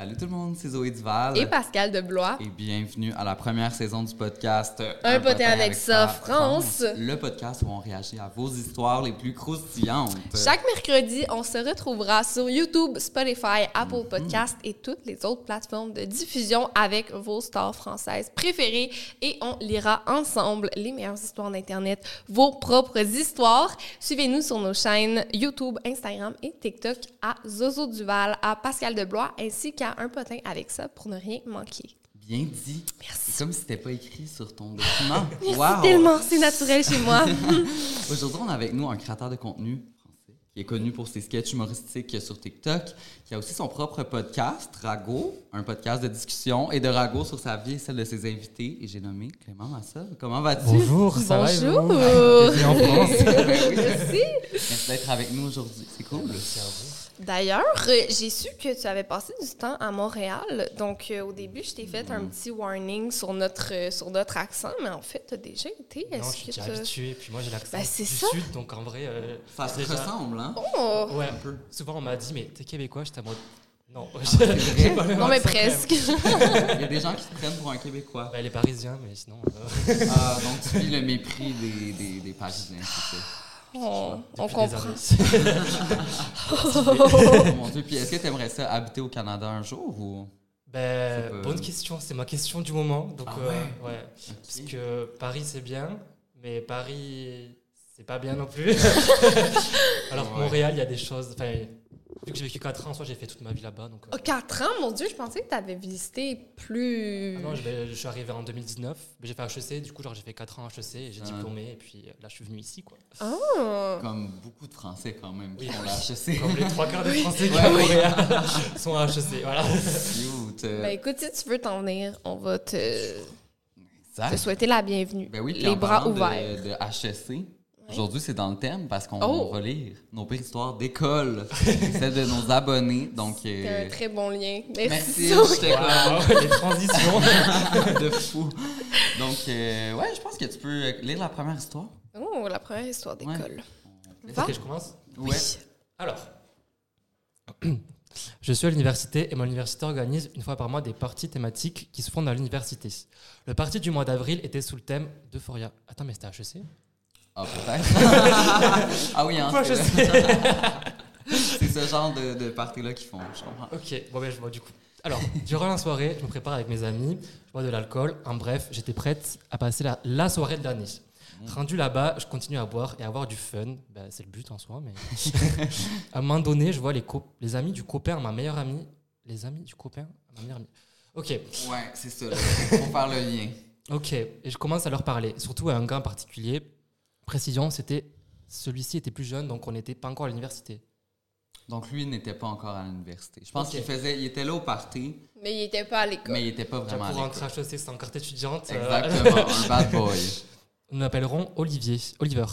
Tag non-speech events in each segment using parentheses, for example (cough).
Salut tout le monde, c'est Zoé Duval. Et Pascal de Blois. Et bienvenue à la première saison du podcast Un, potin avec ça, France. Le podcast où on réagit à vos histoires les plus croustillantes. Chaque mercredi, on se retrouvera sur YouTube, Spotify, Apple Podcast et toutes les autres plateformes de diffusion avec vos stars françaises préférées et on lira ensemble les meilleures histoires d'Internet, vos propres histoires. Suivez-nous sur nos chaînes YouTube, Instagram et TikTok à Zozo Duval, à Pascal de Blois ainsi qu'à Un potin avec ça pour ne rien manquer. Bien dit. Merci. C'est comme si c'était pas écrit sur ton (laughs) document. Merci Wow. tellement, c'est naturel chez moi. (laughs) Aujourd'hui, on a avec nous un créateur de contenu français qui est connu pour ses sketchs humoristiques sur TikTok, qui a aussi son propre podcast, Rago, un podcast de discussion et de Rago sur sa vie et celle de ses invités. Et j'ai nommé Clément Massa. Comment vas-tu? Bonjour, ça va? Bonjour. (laughs) Ben oui. Merci. Merci d'être avec nous aujourd'hui. C'est cool. D'ailleurs, euh, j'ai su que tu avais passé du temps à Montréal. Donc, euh, au début, je t'ai fait un petit warning sur notre, euh, sur notre accent, mais en fait, tu as déjà été. Non, Est-ce je suis que déjà habitué, puis moi j'ai l'accent Ben, c'est du ça. sud, donc en vrai... euh, Ça se déjà- ressemble, hein? Oh! Ouais, un peu. Souvent on m'a dit, mais t'es québécois, j'étais à mode... Non, vrai? (laughs) j'ai pas le même Non, mais presque. Il y a des gens qui se prennent pour un Québécois. Ben, les Parisiens, mais sinon... euh, Ah, donc tu vis le mépris des, des, des Parisiens, c'est ça. Oh, on comprend. (laughs) (laughs) Oh mon Dieu, puis est-ce que tu aimerais ça habiter au Canada un jour ou... ben, bonne question, c'est ma question du moment. Donc, Ah euh, ouais? ouais. Parce que Paris c'est bien, mais Paris c'est pas bien non plus. (laughs) Alors que Ouais. Montréal, il y a des choses... Vu que j'ai vécu 4 ans, soit j'ai fait toute ma vie là-bas, donc... euh, Oh, Quatre ans, mon Dieu, je pensais que tu avais visité plus. Ah non, je, suis arrivé en 2019, mais j'ai fait HEC, du coup, genre, j'ai fait 4 ans à HEC et j'ai Ah. diplômé, et puis euh, là, je suis venu ici, quoi. Oh. Comme beaucoup de Français quand même qui Oui. font la HEC. Comme les trois quarts des Français qui Ouais, oui. (laughs) Sont à HEC, voilà. Cute. Ben écoute, si tu veux t'en venir, on va te, te souhaiter la bienvenue. Ben oui, Les en bras parlant de- ouverts. De, HEC, aujourd'hui c'est dans le thème parce qu'on Oh. va lire nos pires histoires d'école, (laughs) celles de nos abonnés. Donc, C'est euh, un très bon lien. Merci. merci, Wow, les transitions. (laughs) de fou. Donc, euh, ouais, je pense que tu peux lire la première histoire. Oh, la première histoire d'école. Va. ok, je commence? Ouais. Alors, (clears throat) je suis à l'université et mon université organise une fois par mois des parties thématiques qui se font dans l'université. Le parti du mois d'avril était sous le thème d'Euphoria. Attends, mais c'était HEC Ah, peut-être. ah oui, hein, Pourquoi (laughs) c'est ce genre de, de parties-là qu'ils font, je comprends. Ok, bon ben je vois du coup. Alors, durant la soirée, je me prépare avec mes amis, je bois de l'alcool. En bref, j'étais prête à passer la, la soirée de l'année. Rendu là-bas, je continue à boire et à avoir du fun. Ben, c'est le but en soi, mais. (laughs) à un moment donné, je vois les, co- les amis du copain ma meilleure amie. Les amis du copain ma meilleure amie. Ok, Ouais, c'est ça. là. Faut faire le lien. ok. Et je commence à leur parler, surtout à un gars en particulier. Précision, c'était. Celui-ci était plus jeune, donc on n'était pas encore à l'université. Donc, lui n'était pas encore à l'université. Je pense qu'il faisait, il était là au party, Mais il était pas à l'école. mais il n'était pas vraiment pour à l'école. à HEC, c'est en carte étudiante. euh, Exactement, (laughs) un bad boy. Nous l'appellerons Olivier. Oliver.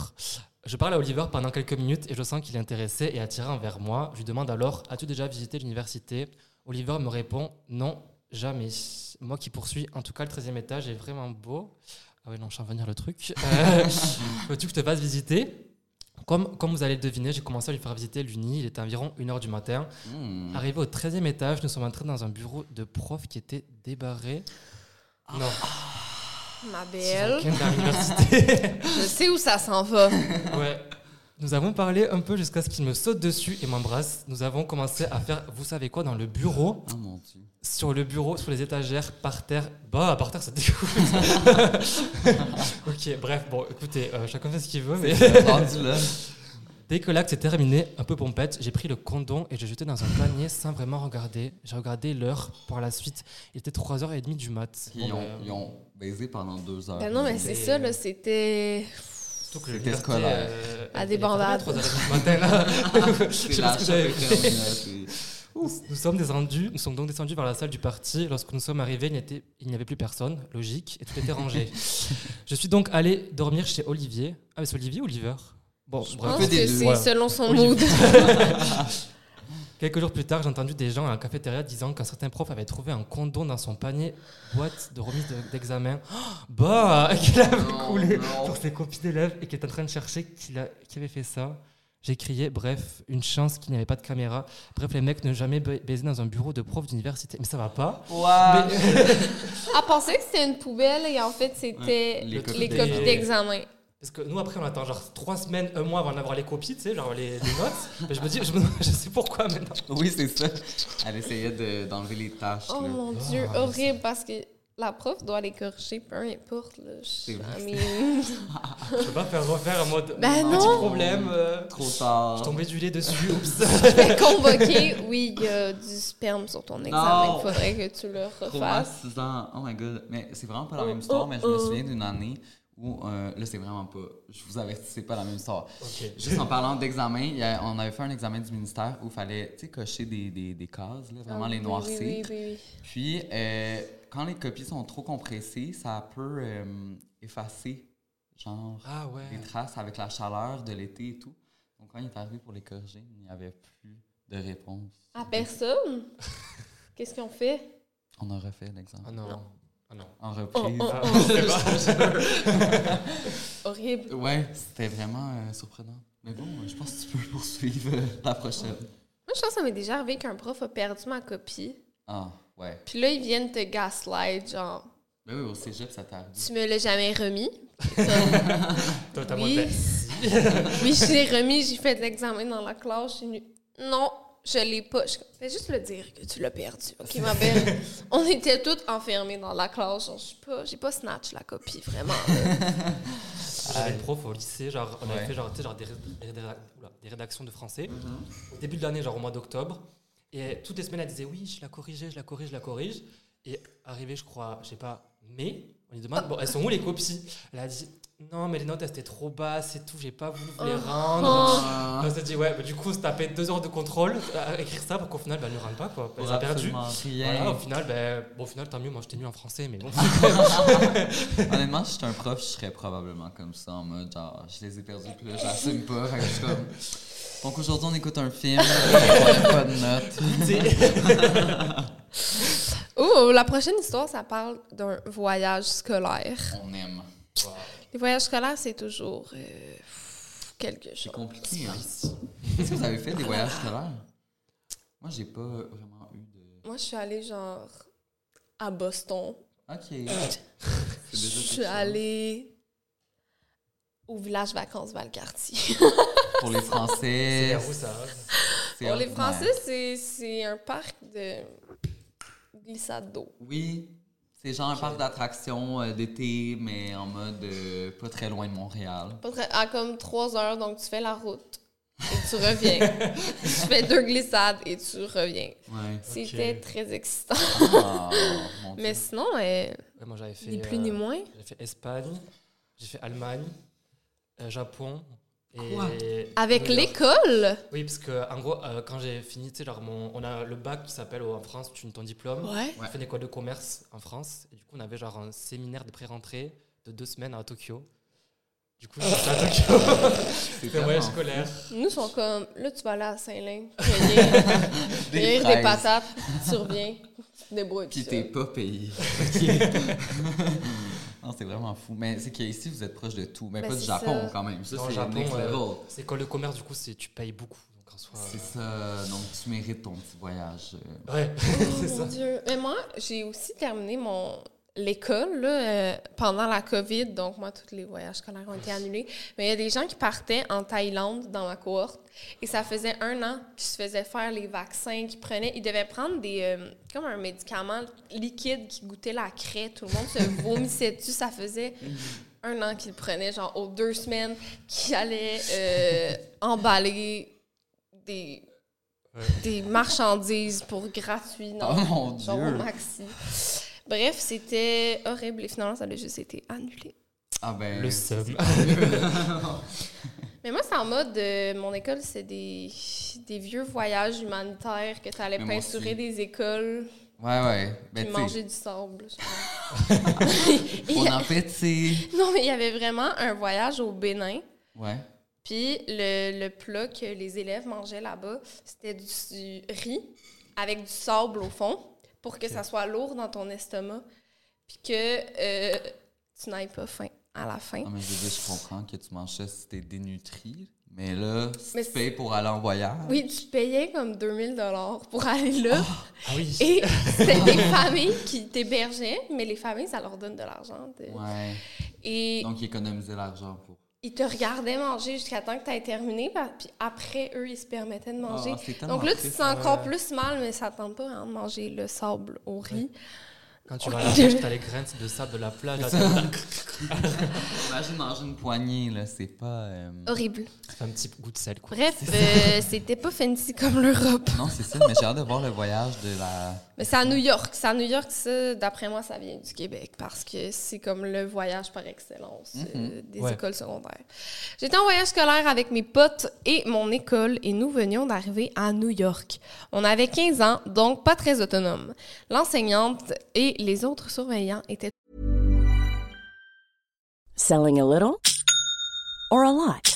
Je parle à Oliver pendant quelques minutes et je sens qu'il est intéressé et attiré envers moi. Je lui demande alors As-tu déjà visité l'université? Oliver me répond Non, jamais. Moi qui poursuis, en tout cas, le 13e étage est vraiment beau. Ah ouais, non, je sens venir le truc. Euh, (laughs) Veux-tu que je te fasse visiter comme, comme vous allez le deviner, j'ai commencé à lui faire visiter l'Uni. Il était environ 1h du matin. Hmm. Arrivé au 13e étage, nous sommes entrés dans un bureau de prof qui était débarré. Non, Ma belle. (laughs) Je sais où ça s'en va. Ouais. Nous avons parlé un peu jusqu'à ce qu'il me saute dessus et m'embrasse. Nous avons commencé à faire, vous savez quoi, dans le bureau, Oh mon dieu. sur le bureau, sur les étagères, par terre. Bah, par terre, ça dégoûte. (laughs) ok, bref, bon, écoutez, euh, chacun fait ce qu'il veut, mais dès que l'acte s'est terminé, un peu pompette, j'ai pris le condom et j'ai jeté dans un panier sans vraiment regarder. J'ai regardé l'heure par la suite. Il était 3h30 du mat. Ils, Bon, ont, ben, ils ont baisé pendant deux heures. Ben non, mais c'est C'est- ça, là, c'était. Surtout que le liberté, euh, À des bandades. 3h30 du matin, là. (laughs) Je C'est sais pas ce que j'avais fait. Nous sommes descendus, nous sommes donc descendus vers la salle du parti. Lorsque nous sommes arrivés, il n'y avait plus personne, logique, et tout était rangé. (laughs) je suis donc allé dormir chez Olivier. Ah, mais c'est Olivier ou Oliver? Bon, Je bref. pense que c'est Voilà. selon son mood. (laughs) Quelques jours plus tard, j'ai entendu des gens à la cafétéria disant qu'un certain prof avait trouvé un condom dans son panier boîte de remise de- d'examen. Oh, bah, (laughs) qu'il avait Non, coulé non. pour ses copies d'élèves et qui était en train de chercher qui, a- qui avait fait ça. J'ai crié, bref, une chance qu'il n'y avait pas de caméra. Bref, les mecs ne jamais ba- baiser dans un bureau de prof d'université. Mais ça va pas. What? Elle pensait que c'était une poubelle et en fait, c'était Ouais, les les, copies d'examen. Parce que nous, après, on attend genre trois semaines, un mois avant d'avoir les copies, tu sais, genre les, les notes. Mais je me dis, je, me- (laughs) je sais pourquoi maintenant. Oui, c'est ça. Elle essayait de- d'enlever les tâches. Oh là. mon dieu, Ah, horrible parce que la prof doit les corriger, peu importe. Là. Je, vrai, I mean, Je peux pas faire refaire en mode Ben petit non. problème. euh, Trop je tard. suis tombé du lait dessus, (laughs) oups. je vais convoquer. Oui, il y a du sperme sur ton examen. Non. Il faudrait que tu le refasses. Traumatisant. Oh my god. Mais c'est vraiment pas la Oh, même histoire, oh, mais je me oh. souviens d'une année où, euh, là, c'est vraiment pas. Je vous avertis, c'est pas la même histoire. Juste en parlant d'examen, on avait fait un examen du ministère où il fallait, tu sais, cocher des, des, des cases, là, vraiment Ah, les noircir. Oui, oui, oui, oui. Puis, euh, quand les copies sont trop compressées, ça peut euh, effacer, genre, Ah ouais. les traces avec la chaleur de l'été et tout. Donc, quand il est arrivé pour les corriger, il n'y avait plus de réponse. À personne? (laughs) Qu'est-ce qu'on fait? On a refait l'examen. Ah non. Non. Ah non. En reprise. Oh, Ah, oh. (laughs) Horrible. Ouais, c'était vraiment euh, surprenant. Mais bon, euh, je pense que tu peux poursuivre euh, la prochaine. Moi, je pense que ça m'est déjà arrivé qu'un prof a perdu ma copie. Ah, ouais. Puis là, ils viennent te gaslight, genre, Mais oui, au cégep, ça t'arrive. tu me l'as jamais remis. (laughs) Toi, t'as Oui. moins de- oui, je l'ai remis, j'ai fait l'examen dans la classe, suis venue. Non, je l'ai pas. Je fais juste le dire que tu l'as perdu. OK, ma belle? (laughs) On était toutes enfermées dans la classe. Je suis pas, j'ai pas snatch la copie, vraiment. (laughs) J'avais une prof au lycée, genre, on avait Ouais. fait genre, des, ré- des rédactions de français. Au début de l'année, genre au mois d'octobre. Et toutes les semaines, elle disait oui, je la corrigeais, je la corrige, je la corrige. Et arrivé, je crois, je sais pas, mai, on lui demande, bon, elles sont où les copies? Elle a dit, non, mais les notes, elles étaient trop basses et tout, j'ai pas voulu vous les Oh. rendre. Ah, On s'est dit, ouais, bah, du coup, on se tapait deux heures de contrôle à écrire ça pour qu'au final, bah, elle ne rende pas, quoi. Elle pour a perdu. Voilà, au final, ben, bon, au final, tant mieux, moi j'étais nul en français, mais bon. (laughs) Honnêtement, si j'étais un prof, je serais probablement comme ça, en mode genre, je les ai perdus, puis là, j'assume pas. Fait que je suis comme. (laughs) Donc aujourd'hui, on écoute un film, on n'a pas de notes. (laughs) Oh, la prochaine histoire, ça parle d'un voyage scolaire. On aime. Les voyages scolaires, c'est toujours euh, quelque C'est chose. compliqué, hein. (laughs) Est-ce que vous avez fait des voyages scolaires? Moi, j'ai pas vraiment eu de. Moi, je suis allée genre à Boston. Ok. C'est déjà (laughs) Je suis allée au village vacances Valcartier. (laughs) Pour les C'est Français. où ça? C'est Pour les. Français, c'est- c'est un parc de glissade d'eau. Oui. C'est genre un parc d'attractions euh, d'été, mais en mode euh, pas très loin de Montréal. Pas très- à comme trois heures, donc tu fais la route et tu reviens. (laughs) tu fais deux glissades et tu reviens. Ouais. C'était très excitant. Ah, mon Dieu. Mais sinon, euh, Ouais, moi j'avais fait. ni plus euh, ni moins. J'ai fait Espagne, j'ai fait Allemagne, euh, Japon. Et Quoi Avec l'école? Oui, parce que en gros, euh, quand j'ai fini, tu sais, genre, mon, on a le bac qui s'appelle oh, en France, tu ton diplôme. Ouais. On fait une école de commerce en France. Et du coup, on avait genre un séminaire de pré-rentrée de deux semaines à Tokyo. Du coup, je suis à (laughs) Tokyo. Un voyage tellement scolaire. Nous, sont comme, là, tu vas aller à Saint-Lin, (laughs) cueillir Des des patates, tu reviens, tu te débrouilles. Puis t'es pas payé. (laughs) non, c'est vraiment fou. Mais c'est qu'ici, vous êtes proche de tout. Mais Ben, pas du c'est Japon, ça. quand même. Ça, le c'est Japon, next euh, level. c'est école de commerce, du coup, c'est tu payes beaucoup. Donc en soi. C'est ça. Donc, tu mérites ton petit voyage. euh. euh, Ouais, (laughs) c'est Oh ça. mon Dieu. Mais moi, j'ai aussi terminé mon l'école là, euh, pendant la COVID, donc moi, tous les voyages scolaires ont été annulés. Mais il y a des gens qui partaient en Thaïlande dans ma cohorte et ça faisait un an qu'ils se faisaient faire les vaccins, qu'ils prenaient. Ils devaient prendre des euh, comme un médicament liquide qui goûtait la craie. Tout le monde se (laughs) vomissait dessus. Ça faisait un an qu'ils prenaient, genre aux deux semaines, qu'ils allaient euh, emballer des, des marchandises pour gratuit. dans Oh mon genre au Dieu! maxi. Bref, c'était horrible et finalement, ça a juste été annulé. Ah ben. Le seum. (laughs) Mais moi, c'est en mode, euh, mon école, c'est des, des vieux voyages humanitaires que tu allais Mais peinturer des écoles Ouais, ouais. Ben, puis manger du sable. on en fait. Non, mais il y avait vraiment un voyage au Bénin. Ouais. Puis le, le plat que les élèves mangeaient là-bas, c'était du, du riz avec du sable au fond pour que ça soit lourd dans ton estomac. Puis que euh, tu n'ailles pas faim à la fin. Non, mais je veux dire, je comprends que tu manges ça si t'es dénutri. Mais là, si Mais tu payes pour aller en voyage. Oui, tu payais comme 2000 dollars pour aller là. Ah oui. Et c'était des familles qui t'hébergeaient, mais les familles, ça leur donne de l'argent. de- Ouais. Et Donc, économiser l'argent pour. Ils te regardaient manger jusqu'à temps que tu aies terminé, puis après, eux, ils se permettaient de manger. Ah, Donc là, tu te sens encore plus mal, mais ça tente pas hein, de manger le sable au riz. Quand tu vas (laughs) à la plage, t'as les graines de sable de la plage. (laughs) Imagine manger une poignée, là. C'est pas. euh, Horrible. ça fait un petit goût de sel, quoi. Bref, (laughs) euh, c'était pas fancy comme l'Europe. Non, c'est ça. Mais j'ai hâte de voir le voyage de la. Mais c'est à New York. C'est à New York, ça, d'après moi, ça vient du Québec parce que c'est comme le voyage par excellence euh, des Ouais. écoles secondaires. J'étais en voyage scolaire avec mes potes et mon école et nous venions d'arriver à New York. On avait 15 ans, donc pas très autonome. L'enseignante et les autres surveillants étaient Selling a little or a lot?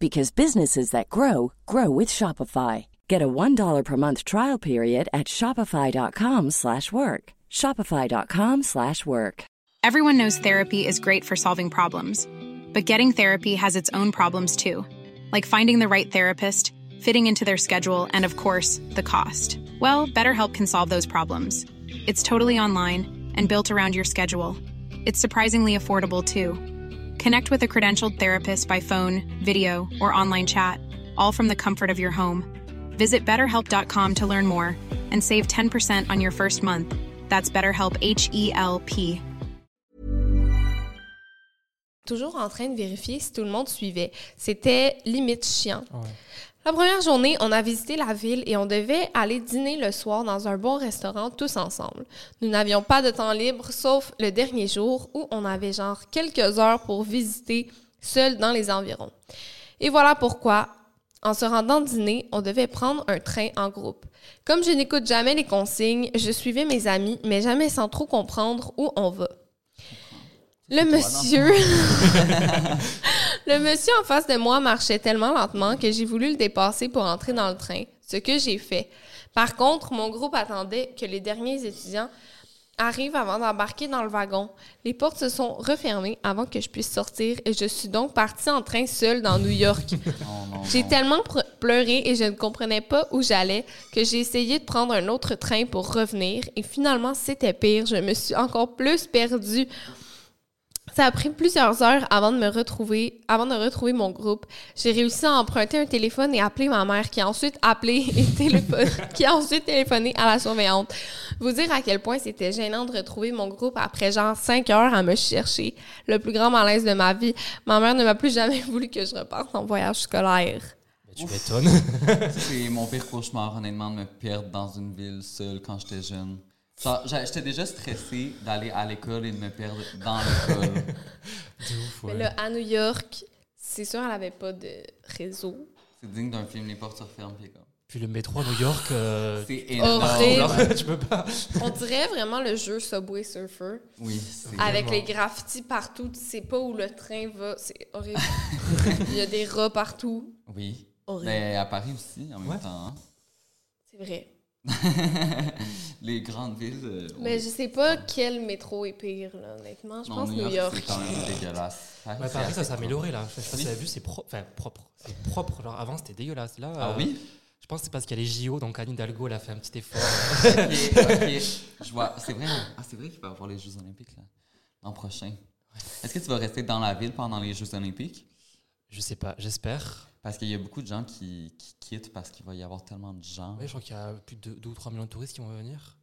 because businesses that grow grow with Shopify. Get a $1 per month trial period at shopify.com/work. slash work. shopify.com/work. Everyone knows therapy is great for solving problems, but getting therapy has its own problems too, like finding the right therapist, fitting into their schedule, and of course, the cost. Well, BetterHelp can solve those problems. It's totally online and built around your schedule. It's surprisingly affordable too. Connect with a credentialed therapist by phone, video, or online chat, all from the comfort of your home. Visit betterhelp.com to learn more and save 10% on your first month. That's BetterHelp H E L P. toujours en train de vérifier si tout le monde suivait. C'était limite chiant. Ouais. La première journée, on a visité la ville et on devait aller dîner le soir dans un bon restaurant tous ensemble. Nous n'avions pas de temps libre sauf le dernier jour où on avait genre quelques heures pour visiter seul dans les environs. Et voilà pourquoi, en se rendant dîner, on devait prendre un train en groupe. Comme je n'écoute jamais les consignes, je suivais mes amis, mais jamais sans trop comprendre où on va. Le monsieur... (laughs) le monsieur en face de moi marchait tellement lentement que j'ai voulu le dépasser pour entrer dans le train, ce que j'ai fait. Par contre, mon groupe attendait que les derniers étudiants arrivent avant d'embarquer dans le wagon. Les portes se sont refermées avant que je puisse sortir et je suis donc partie en train seule dans New York. (laughs) Non, J'ai tellement pleuré et je ne comprenais pas où j'allais que j'ai essayé de prendre un autre train pour revenir et finalement c'était pire. Je me suis encore plus perdue. Ça a pris plusieurs heures avant de me retrouver, avant de retrouver mon groupe. J'ai réussi à emprunter un téléphone et appeler ma mère qui a ensuite appelé (laughs) et téléphone, (laughs) qui a ensuite téléphoné à la surveillante. Vous dire à quel point c'était gênant de retrouver mon groupe après genre 5 heures à me chercher. Le plus grand malaise de ma vie. Ma mère ne m'a plus jamais (laughs) voulu que je reparte en voyage scolaire. Tu m'étonnes. C'est mon pire cauchemar, honnêtement, de me perdre dans une ville seule quand j'étais jeune. J'étais déjà stressée d'aller à l'école et de me perdre dans l'école. (laughs) Ouf, Mais ouais. là, à New York, c'est sûr, elle avait pas de réseau. C'est digne d'un film, les portes se referment, puis comme... Puis le métro à New York, euh, (laughs) C'est énorme. (laughs) Tu peux pas. On dirait vraiment le jeu Subway Surfer. Oui, c'est... Avec Vraiment. les graffitis partout, tu sais pas où le train va. C'est horrible. Il y a des rats partout. Oui. Horrible. Mais à Paris aussi, en même Ouais. temps. hein. C'est vrai. (laughs) les grandes villes... euh, Mais on- je sais pas quel métro est pire, là, honnêtement. Je non, pense New York, York. c'est quand même (laughs) dégueulasse. Ouais, Paris, ça s'est amélioré là. Je sais pas si tu as vu, c'est pro- enfin, propre. C'est propre. Genre avant, c'était dégueulasse. Là, Ah euh, oui? Je pense que c'est parce qu'il y a les JO, donc Anne Hidalgo, elle a fait un petit effort. (laughs) ok, ok. Je vois. C'est vrai. Ah, c'est vrai qu'il va y avoir les Jeux Olympiques là, l'an prochain. Est-ce que tu vas rester dans la ville pendant les Jeux Olympiques? Je sais pas, j'espère. Parce qu'il y a beaucoup de gens qui, qui quittent parce qu'il va y avoir tellement de gens. Ouais, je crois qu'il y a plus de 2 ou 3 millions de touristes qui vont venir.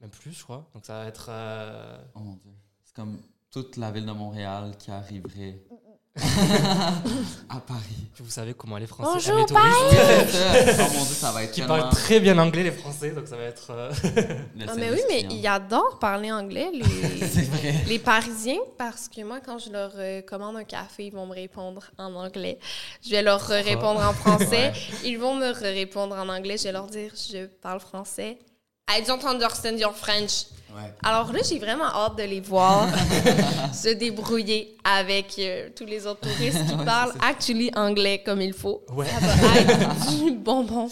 Même plus, je crois. Donc ça va être. euh, Oh mon dieu. C'est comme toute la ville de Montréal qui arriverait (laughs) à Paris. Vous savez comment les Français Bonjour, les touristes. (laughs) oh mon dieu, ça va être qui tellement parlent très bien anglais, les Français. Donc ça va être. euh, (laughs) le Ah, mais service oui, mais ils adorent parler anglais, les, les Parisiens, parce que moi, quand je leur euh, commande un café, ils vont me répondre en anglais. Je vais leur euh, répondre en français. Ils vont me répondre en anglais. Je vais leur dire, je parle français. I don't understand your French. Ouais. Alors là, j'ai vraiment hâte de les voir (laughs) se débrouiller avec euh, tous les autres touristes qui parlent actually anglais comme il faut. Ouais. Ça va être (laughs) du bonbon.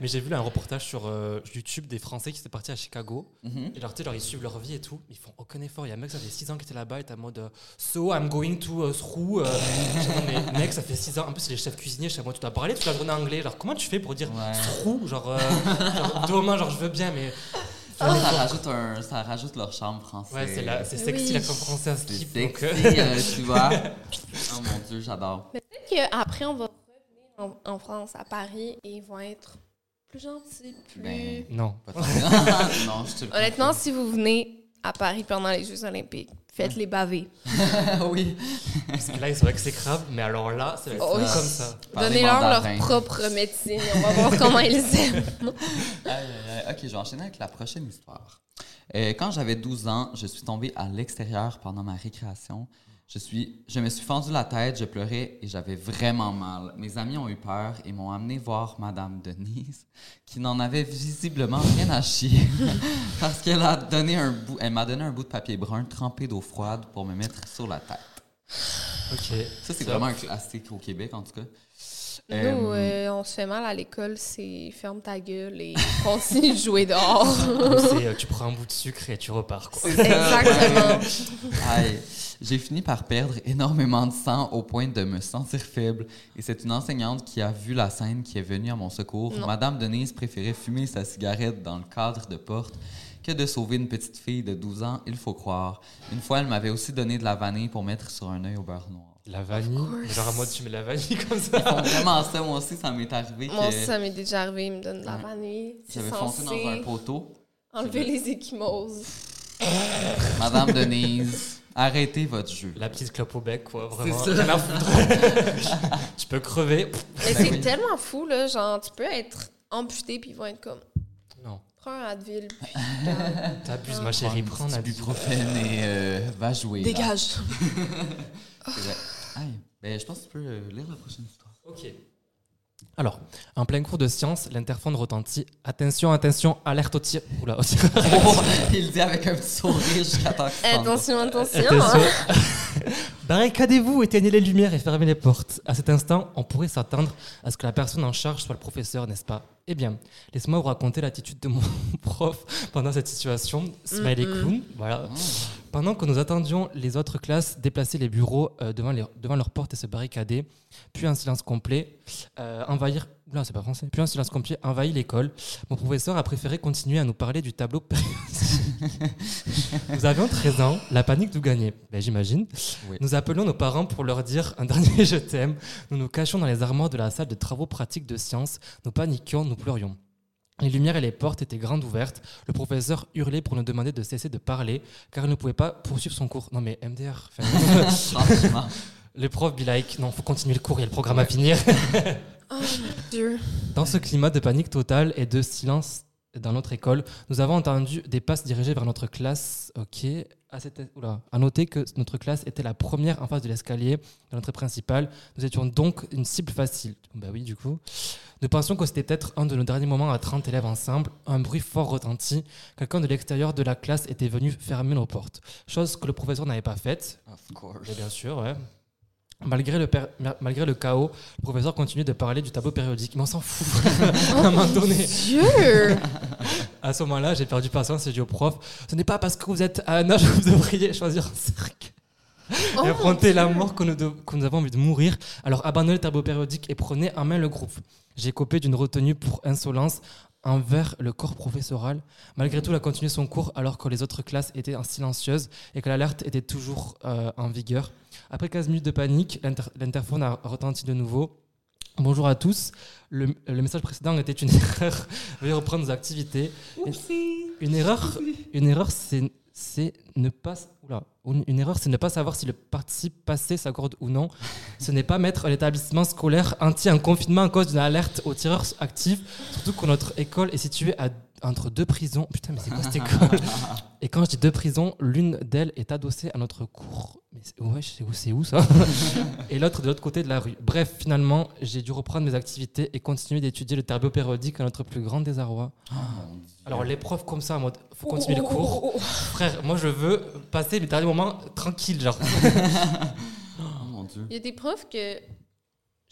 Mais j'ai vu là, un reportage sur euh, YouTube des Français qui étaient partis à Chicago. Mhm. Et leur, tu sais, genre, ils suivent leur vie et tout. Ils font aucun effort. Il y a un mec, ça fait 6 ans qu'il était là-bas. Il était en mode euh, So, I'm going to uh, through. euh. Mais mec, ça fait 6 ans. En plus, c'est les chefs cuisiniers. Je sais pas, tu dois parler toute la journée anglais. Alors, comment tu fais pour dire Ouais. through? Genre, euh, genre, (laughs) demain, genre, je veux bien, mais. Ça, ça rajoute un, ça rajoute leur charme français. Ouais, c'est la- c'est sexy Oui. l'accent français à C'est sexy, euh, euh, tu vois. (laughs) Oh mon dieu, j'adore. Peut-être qu'après, on va revenir en, en France, à Paris, et ils vont être plus gentils, plus... Ben, Non. Pas (laughs) non, je te Honnêtement, si vous venez à Paris pendant les Jeux Olympiques, faites-les baver. (laughs) oui. Parce que là, ils sont exécrables. Mais alors là, c'est Oh, comme ça. Donnez-leur leur propre médecine. On va voir (laughs) comment ils aiment. Ok, je vais enchaîner avec la prochaine histoire. Euh, quand j'avais 12 ans, je suis tombé à l'extérieur pendant ma récréation. Je, suis, je me suis fendu la tête, je pleurais et j'avais vraiment mal. Mes amis ont eu peur et m'ont amené voir Madame Denise, qui n'en avait visiblement rien à chier, (laughs) parce qu'elle a donné un bout, elle m'a donné un bout de papier brun trempé d'eau froide pour me mettre sur la tête. Ok. Ça, c'est vraiment un classique au Québec, en tout cas. Nous, Euh, euh, on se fait mal à l'école, c'est ferme ta gueule et (laughs) continue de jouer dehors. (laughs) C'est, euh, (laughs) tu prends un bout de sucre et tu repars. Quoi. Exactement. J'ai fini par perdre énormément de sang au point de me sentir faible. Et c'est une enseignante qui a vu la scène qui est venue à mon secours. Non. Madame Denise préférait fumer sa cigarette dans le cadre de porte que de sauver une petite fille de 12 ans, il faut croire. Une fois, elle m'avait aussi donné de la vanille pour mettre sur un œil au beurre noir. La vanille. Genre en mode tu mets la vanille comme (laughs) ça. Ils font vraiment ça, moi aussi, ça m'est arrivé Moi que aussi, ça m'est déjà arrivé, il me donne de la vanille. J'avais foncé dans un poteau. enlever les échymoses. (laughs) Madame Denise, arrêtez votre jeu. La petite clope au bec, quoi, vraiment. À (laughs) tu peux crever. Mais Ben c'est tellement fou, là. Genre, tu peux être amputé, puis ils vont être comme, Non, prends un Advil, puis t'abuses, ma chérie. Prends un un petit ibuprofène et euh, va jouer. dégage. Ben, je pense que tu peux euh, lire la prochaine histoire. Ok. Alors, en plein cours de science, l'interphone retentit. Attention, attention, alerte au tir. Oula, au tir. (laughs) Oh, il dit avec un petit sourire jusqu'à temps. Attention, attention. Attention. hein. (laughs) Barricadez-vous, éteignez les lumières et fermez les portes. À cet instant, on pourrait s'attendre à ce que la personne en charge soit le professeur, n'est-ce pas? Eh bien, laisse-moi vous raconter l'attitude de mon (laughs) prof pendant cette situation. Smiley Mm-mm. clown, voilà. Pendant que nous attendions les autres classes déplacer les bureaux euh, devant, les, devant leurs portes et se barricader, puis un silence complet, euh, envahir. C'est pas français. Puis un silence complet envahit l'école. Mon professeur a préféré continuer à nous parler du tableau périodique. (laughs) Nous avions 13 ans, la panique tout gagner. Ben, j'imagine. Oui. Nous appelions nos parents pour leur dire un dernier (laughs) je t'aime. Nous nous cachions dans les armoires de la salle de travaux pratiques de sciences. Nous paniquions, nous pleurions. Les lumières et les portes étaient grandes ouvertes. Le professeur hurlait pour nous demander de cesser de parler, car il ne pouvait pas poursuivre son cours. Non mais MDR. enfin, les profs be like, non, faut continuer le cours, il y a le programme à finir. (laughs) Oh mon Dieu. Dans ce climat de panique totale et de silence dans notre école, nous avons entendu des passes dirigées vers notre classe. Ok. À, cette- oula. À noter que notre classe était la première en face de l'escalier de l'entrée principale. Nous étions donc une cible facile. Bah oui, du coup. Nous pensions que c'était peut-être un de nos derniers moments à 30 élèves ensemble. Un bruit fort retentit. Quelqu'un de l'extérieur de la classe était venu fermer nos portes. Chose que le professeur n'avait pas faite. Of course. Mais bien sûr, ouais. Malgré le, per- ma- malgré le chaos, le professeur continuait de parler du tableau périodique. Mais on s'en fout. (laughs) à un moment donné, Dieu! À ce moment-là, j'ai perdu patience et j'ai dit au prof Ce n'est pas parce que vous êtes à un âge où vous devriez choisir un cercle Oh et affronter la mort que nous, de- que nous avons envie de mourir. Alors abandonnez le tableau périodique et prenez en main le groupe. J'ai copé d'une retenue pour insolence envers le corps professoral. Malgré tout, il a continué son cours alors que les autres classes étaient en silencieuses et que l'alerte était toujours euh, en vigueur. Après 15 minutes de panique, l'inter- l'interphone a retenti de nouveau. Bonjour à tous. Le, le message précédent était une (laughs) erreur. Veuillez reprendre nos activités. Une erreur, une erreur, c'est c'est ne pas oula, une erreur, c'est ne pas savoir si le participe passé s'accorde ou non. Ce n'est pas mettre l'établissement scolaire entier en confinement à cause d'une alerte aux tireurs actifs, surtout que notre école est située à- entre deux prisons. Putain, mais c'est quoi cette école (laughs) Et quand je dis deux prisons, l'une d'elles est adossée à notre cours. Mais c'est ouais, c'est où, c'est où ça (laughs) Et l'autre de l'autre côté de la rue. Bref, finalement, j'ai dû reprendre mes activités et continuer d'étudier le tableau périodique à notre plus grand désarroi. Oh. Alors les profs comme ça, en mode, faut continuer le cours. Frère, moi je veux passer mes derniers moments tranquilles, genre. (laughs) Oh. Il y a des profs que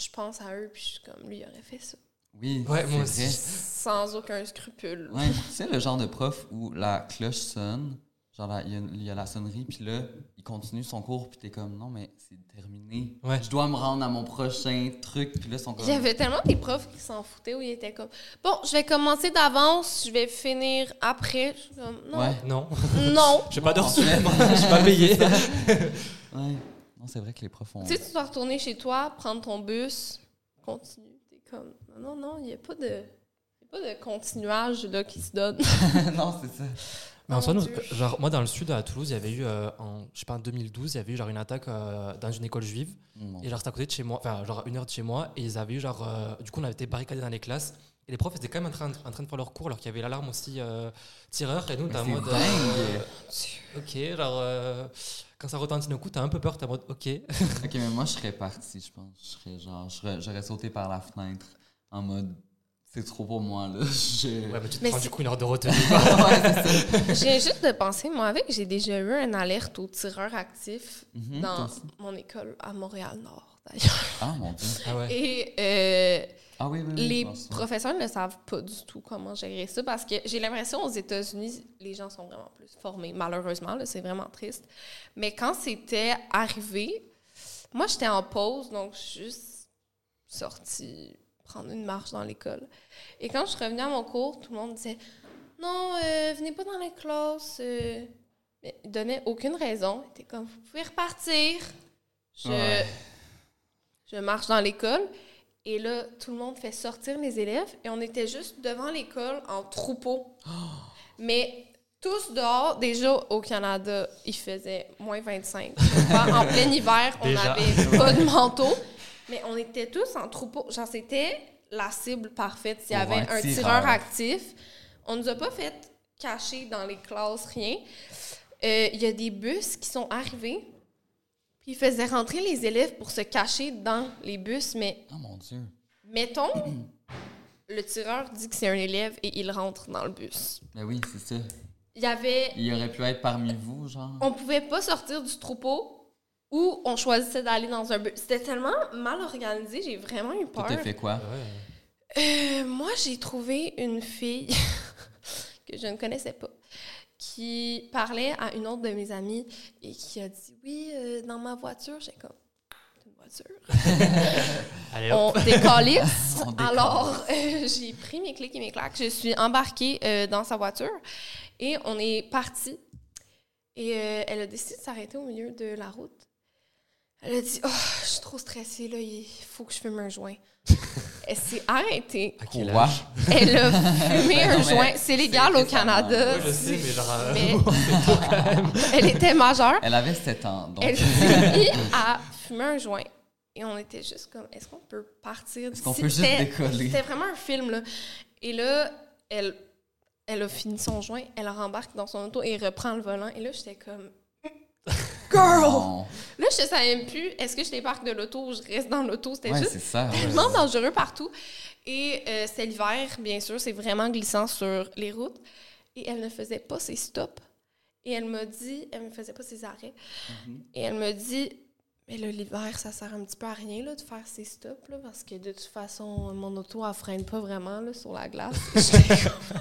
je pense à eux, puis je suis comme, lui, il aurait fait ça. Oui, Ouais, c'est moi vrai. aussi. Sans aucun scrupule. Ouais, tu sais, le genre de prof où la cloche sonne, genre il y, a- il y a la sonnerie, puis là, il continue son cours, puis t'es comme, non, mais c'est terminé. Ouais. Je dois me rendre à mon prochain truc, puis là, ils sont comme. Il y avait tellement des profs qui s'en foutaient où ils étaient comme Bon, je vais commencer d'avance, je vais finir après. Je suis comme Non. Ouais. Non, (laughs) Non. j'ai pas fait. (laughs) je suis pas payé. Ouais. Non, c'est vrai que les profs ont. Tu sais, tu dois retourner chez toi, prendre ton bus, continue. Comme Non, non, il n'y a pas de. il y a pas de continuage là, qui se donne. (laughs) non, c'est ça. Mais en Oh soi, nous- genre, moi dans le sud, à Toulouse, il y avait eu, euh, en, je sais pas, en 2012, il y avait eu genre une attaque euh, dans une école juive. Et genre, c'était à côté de chez moi, enfin, genre à une heure de chez moi. Et ils avaient eu genre, euh, du coup, on avait été barricadés dans les classes. Et les profs étaient quand même en train, en train de faire leur cours alors qu'il y avait l'alarme aussi euh, tireur. Et nous, t'es en mode. dingue. euh, ok, genre, euh, quand ça retentit d'un coup, t'as un peu peur, t'es en mode, ok. (laughs) Ok, mais moi, je serais parti, je pense. Je serais genre, j'aurais sauté par la fenêtre en mode, c'est trop pour moi, là. (laughs) Je... Ouais, mais tu te Mais prends c'est- du coup une heure de retenue. (laughs) J'ai juste de penser, moi, avec, j'ai déjà eu une alerte aux tireurs actifs Mhm, dans mon école à Montréal-Nord, d'ailleurs. Ah, mon Dieu. ah ouais. Et euh, Ah oui, oui, oui. les professeurs ne savent pas du tout comment gérer ça parce que j'ai l'impression aux États-Unis, les gens sont vraiment plus formés. Malheureusement, là, c'est vraiment triste. Mais quand c'était arrivé, moi, j'étais en pause, donc je suis juste sortie prendre une marche dans l'école. Et quand je revenais à mon cours, tout le monde disait Non, euh, venez pas dans la classe. euh. Mais ils donnaient aucune raison. Ils étaient comme Vous pouvez repartir. Je, Ouais. Je marche dans l'école. Et là, tout le monde fait sortir les élèves et on était juste devant l'école en troupeau. (gasps) Mais tous dehors, déjà au Canada, il faisait moins 25. en plein (laughs) hiver, on n'avait (laughs) pas de manteau. Mais on était tous en troupeau. Genre, c'était la cible parfaite. S'il y avait un un tireur. tireur actif, on nous a pas fait cacher dans les classes, rien. Euh, Il y a des bus qui sont arrivés, puis ils faisaient rentrer les élèves pour se cacher dans les bus, mais Ah, mon Dieu. Mettons, (clears throat) le tireur dit que c'est un élève et il rentre dans le bus. Ben oui, c'est ça. Il y avait. Il aurait pu être parmi vous, genre. On pouvait pas sortir du troupeau ou on choisissait d'aller dans un bus. C'était tellement mal organisé, j'ai vraiment eu peur. t'as fait quoi? Euh, moi, j'ai trouvé une fille (laughs) que je ne connaissais pas qui parlait à une autre de mes amies et qui a dit Oui, euh, dans ma voiture, j'ai comme. Une voiture? (laughs) Allez on décalisse. (laughs) Alors, euh, j'ai pris mes clics et mes claques. Je suis embarquée euh, dans sa voiture et on est parti. Et elle a décidé de s'arrêter au milieu de la route. Elle a dit Oh, je suis trop stressée, là, il faut que je fume un joint. Elle s'est arrêtée. Elle a fumé (laughs) un joint. C'est légal au Canada. Oui, je sais, mais genre. euh, Mais- (laughs) c'est tôt quand même. Elle était majeure. Elle avait 7 ans, donc. Elle s'est (laughs) mise à fumer un joint. Et on était juste comme, est-ce qu'on peut partir Est-ce qu'on d'ici? peut juste C'était- décoller? C'était vraiment un film, là. Et là, elle, elle a fini son joint, elle rembarque dans son auto et reprend le volant. Et là, j'étais comme, (laughs) girl! Là, je savais même plus, est-ce que je débarque de l'auto ou je reste dans l'auto? C'était Ouais, juste c'est ça. ouais. tellement dangereux partout. Et euh, c'est l'hiver, bien sûr, c'est vraiment glissant sur les routes. Et elle ne faisait pas ses stops. Et elle m'a dit, elle ne faisait pas ses arrêts. Et elle me dit, mais là, l'hiver, ça sert un petit peu à rien là, de faire ses stops, là, parce que de toute façon, mon auto, elle freine pas vraiment là, sur la glace. (laughs) J'étais comme-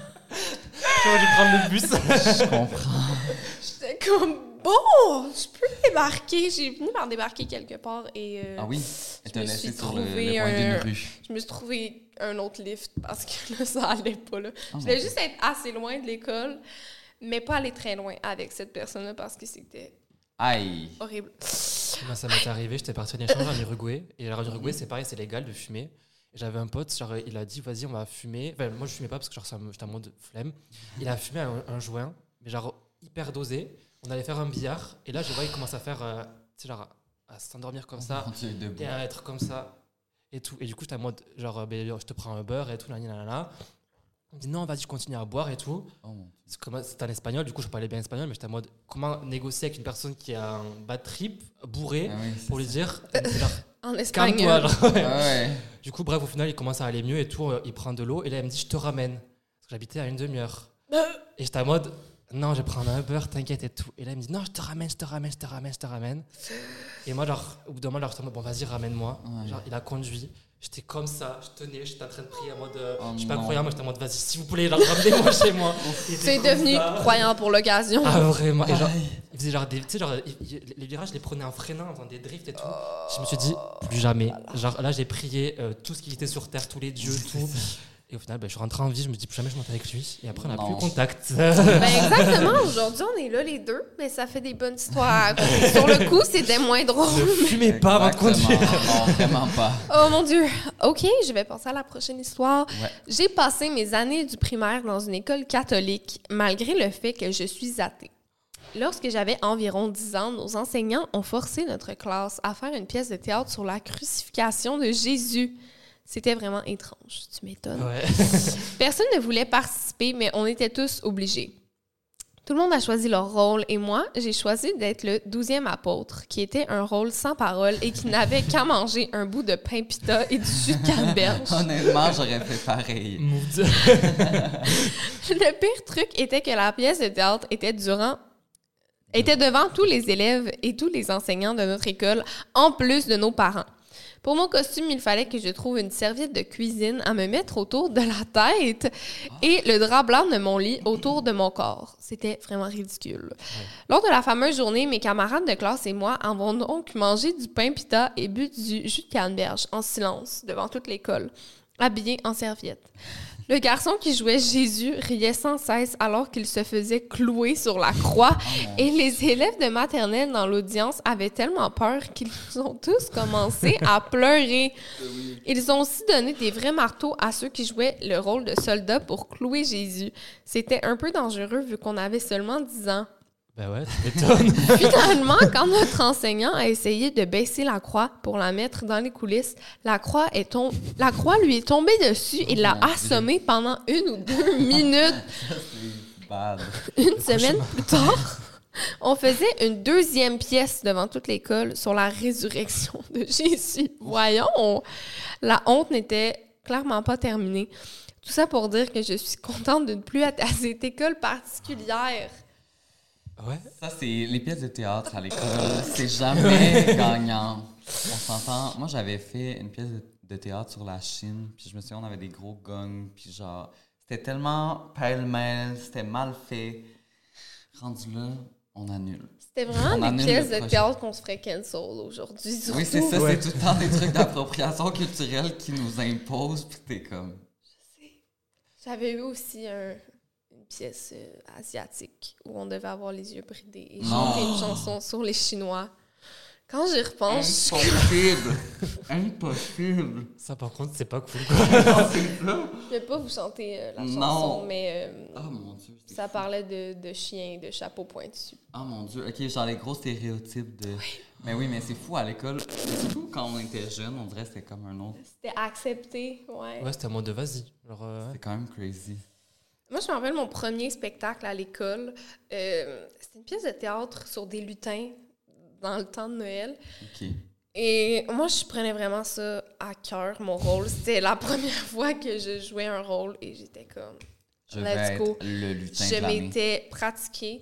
J'aurais dû prendre le bus. Je comprends. (laughs) J'étais comme, bon, je peux débarquer. J'ai fini par débarquer quelque part et euh, Ah oui? Elle Je t'a me laissé suis sur le, trouvé le un- d'une rue. je me suis trouvé un autre lift parce que là, ça allait pas. Là. Oh je voulais juste être assez loin de l'école, mais pas aller très loin avec cette personne-là parce que c'était Aïe. horrible. Moi, ça m'est arrivé, j'étais parti en échange en Uruguay. Et alors, en Uruguay, c'est pareil, c'est légal de fumer. J'avais un pote, genre, il a dit, vas-y, on va fumer. Enfin, moi, je fumais pas parce que genre, ça me- j'étais en mode flemme. Il a fumé un, un joint, mais genre hyper dosé. On allait faire un billard. Et là, je vois, il commence à faire, euh, tu sais, genre, à s'endormir comme ça. Et à être comme ça. Et tout. Et du coup, j'étais en mode, genre, ben, je te prends un beurre et tout, nanana, nanana. Il me dit, non, vas-y, continue à boire et tout. Oh. C'est comme- c'est en espagnol, du coup je parlais bien espagnol, mais j'étais en mode comment négocier avec une personne qui a un bad trip, bourré, Ah oui, pour lui dire genre, (laughs) En calme-toi. espagnol. genre, ouais. Ah ouais. Du coup, bref, au final, il commence à aller mieux et tout, euh, il prend de l'eau, et là il me dit je te ramène. Parce que j'habitais à une demi-heure. Et j'étais en mode non, je vais prendre un beurre, t'inquiète et tout. Et là il me dit non, je te ramène, je te ramène, je te ramène, je te ramène. Et moi, genre, au bout d'un moment, genre, bon, vas-y, ramène-moi. Ouais. Genre, il a conduit. J'étais comme ça, je tenais, j'étais en train de prier en mode. euh, Oh je suis pas non. croyant, moi j'étais en mode vas-y, s'il vous plaît, genre, ramenez-moi chez moi. (laughs) Comme devenu ça. croyant pour l'occasion. Ah vraiment Et genre, il faisait genre des, tu sais genre il- il- les virages, je les prenais en freinant, en faisant des drifts et tout. Je me suis dit plus jamais. Genre là, j'ai prié euh, tout ce qui était sur terre, tous les dieux, (laughs) tout. Et au final, ben, je suis rentré en vie, je me dis plus jamais je monte avec lui. Et après, on n'a plus contact. (laughs) Ben exactement, (laughs) aujourd'hui on est là les deux, mais ça fait des bonnes histoires. (laughs) Sur le coup, c'était moins drôle. ne fumez pas avant de conduire. Non, vraiment pas. Oh mon Dieu. OK, je vais passer à la prochaine histoire. Ouais. J'ai passé mes années du primaire dans une école catholique, malgré le fait que je suis athée. Lorsque j'avais environ 10 ans, nos enseignants ont forcé notre classe à faire une pièce de théâtre sur la crucifixion de Jésus. C'était vraiment étrange, tu m'étonnes. Ouais. (laughs) (laughs) Personne ne voulait participer, mais on était tous obligés. Tout le monde a choisi leur rôle et moi, j'ai choisi d'être le douzième apôtre, qui était un rôle sans parole et qui n'avait qu'à manger un bout de pain pita et du jus de (laughs) canneberge. Honnêtement, j'aurais fait pareil. Le pire truc était que la pièce de théâtre était durant était devant tous les élèves et tous les enseignants de notre école, en plus de nos parents. Pour mon costume, il fallait que je trouve une serviette de cuisine à me mettre autour de la tête et le drap blanc de mon lit autour de mon corps. C'était vraiment ridicule. Lors de la fameuse journée, mes camarades de classe et moi avons donc mangé du pain pita et bu du jus de canneberge en silence devant toute l'école, habillés en serviette. Le garçon qui jouait Jésus riait sans cesse alors qu'il se faisait clouer sur la croix et les élèves de maternelle dans l'audience avaient tellement peur qu'ils (laughs) ont tous commencé à pleurer. Ils ont aussi donné des vrais marteaux à ceux qui jouaient le rôle de soldats pour clouer Jésus. C'était un peu dangereux vu qu'on avait seulement 10 ans. Ben ouais, tu m'étonnes. (laughs) Finalement, quand notre enseignant a essayé de baisser la croix pour la mettre dans les coulisses, la croix, est tom- la croix lui est tombée dessus et l'a mon Dieu. assommé pendant une ou deux (laughs) minutes. Une semaine plus tard, on faisait une deuxième pièce devant toute l'école sur la résurrection de Jésus. Voyons, la honte n'était clairement pas terminée. Tout ça pour dire que je suis contente de ne plus être à cette école particulière. Ouais. Ça, c'est les pièces de théâtre à l'école. (laughs) C'est jamais gagnant. On s'entend. Moi, j'avais fait une pièce de, de théâtre sur la Chine. Puis je me souviens, on avait des gros gongs. Puis genre, c'était tellement pêle-mêle. C'était mal fait. Rendu là, on annule. C'était vraiment des pièces de théâtre qu'on se ferait cancel aujourd'hui. Oui, c'est ça. Ouais. C'est tout le temps des trucs d'appropriation culturelle qui nous imposent. Puis t'es comme. J'avais eu aussi un- pièce euh, asiatique où on devait avoir les yeux bridés et chanter une chanson sur les Chinois Quand j'y repense, je- Impossible! (laughs) Impossible! Ça, par contre, c'est pas cool. (laughs) quoi. je vais pas vous chanter euh, la Non. chanson, mais euh, Oh mon dieu. c'est ça fou. parlait de, de chiens, de chapeaux pointus. Oh mon dieu. Ok, genre les gros stéréotypes de. Mais oui, mais c'est fou à l'école. Surtout quand on était jeune, on dirait que c'était comme un autre. C'était accepté, ouais. Ouais, c'était un mode de vas-y. Genre, euh, ouais. C'est quand même crazy. Moi, je me rappelle mon premier spectacle à l'école. Euh, C'était une pièce de théâtre sur des lutins dans le temps de Noël. Et moi, je prenais vraiment ça à cœur, mon rôle. C'était la (laughs) première fois que je jouais un rôle et j'étais comme. Je vais être le lutin Je m'étais pratiquée.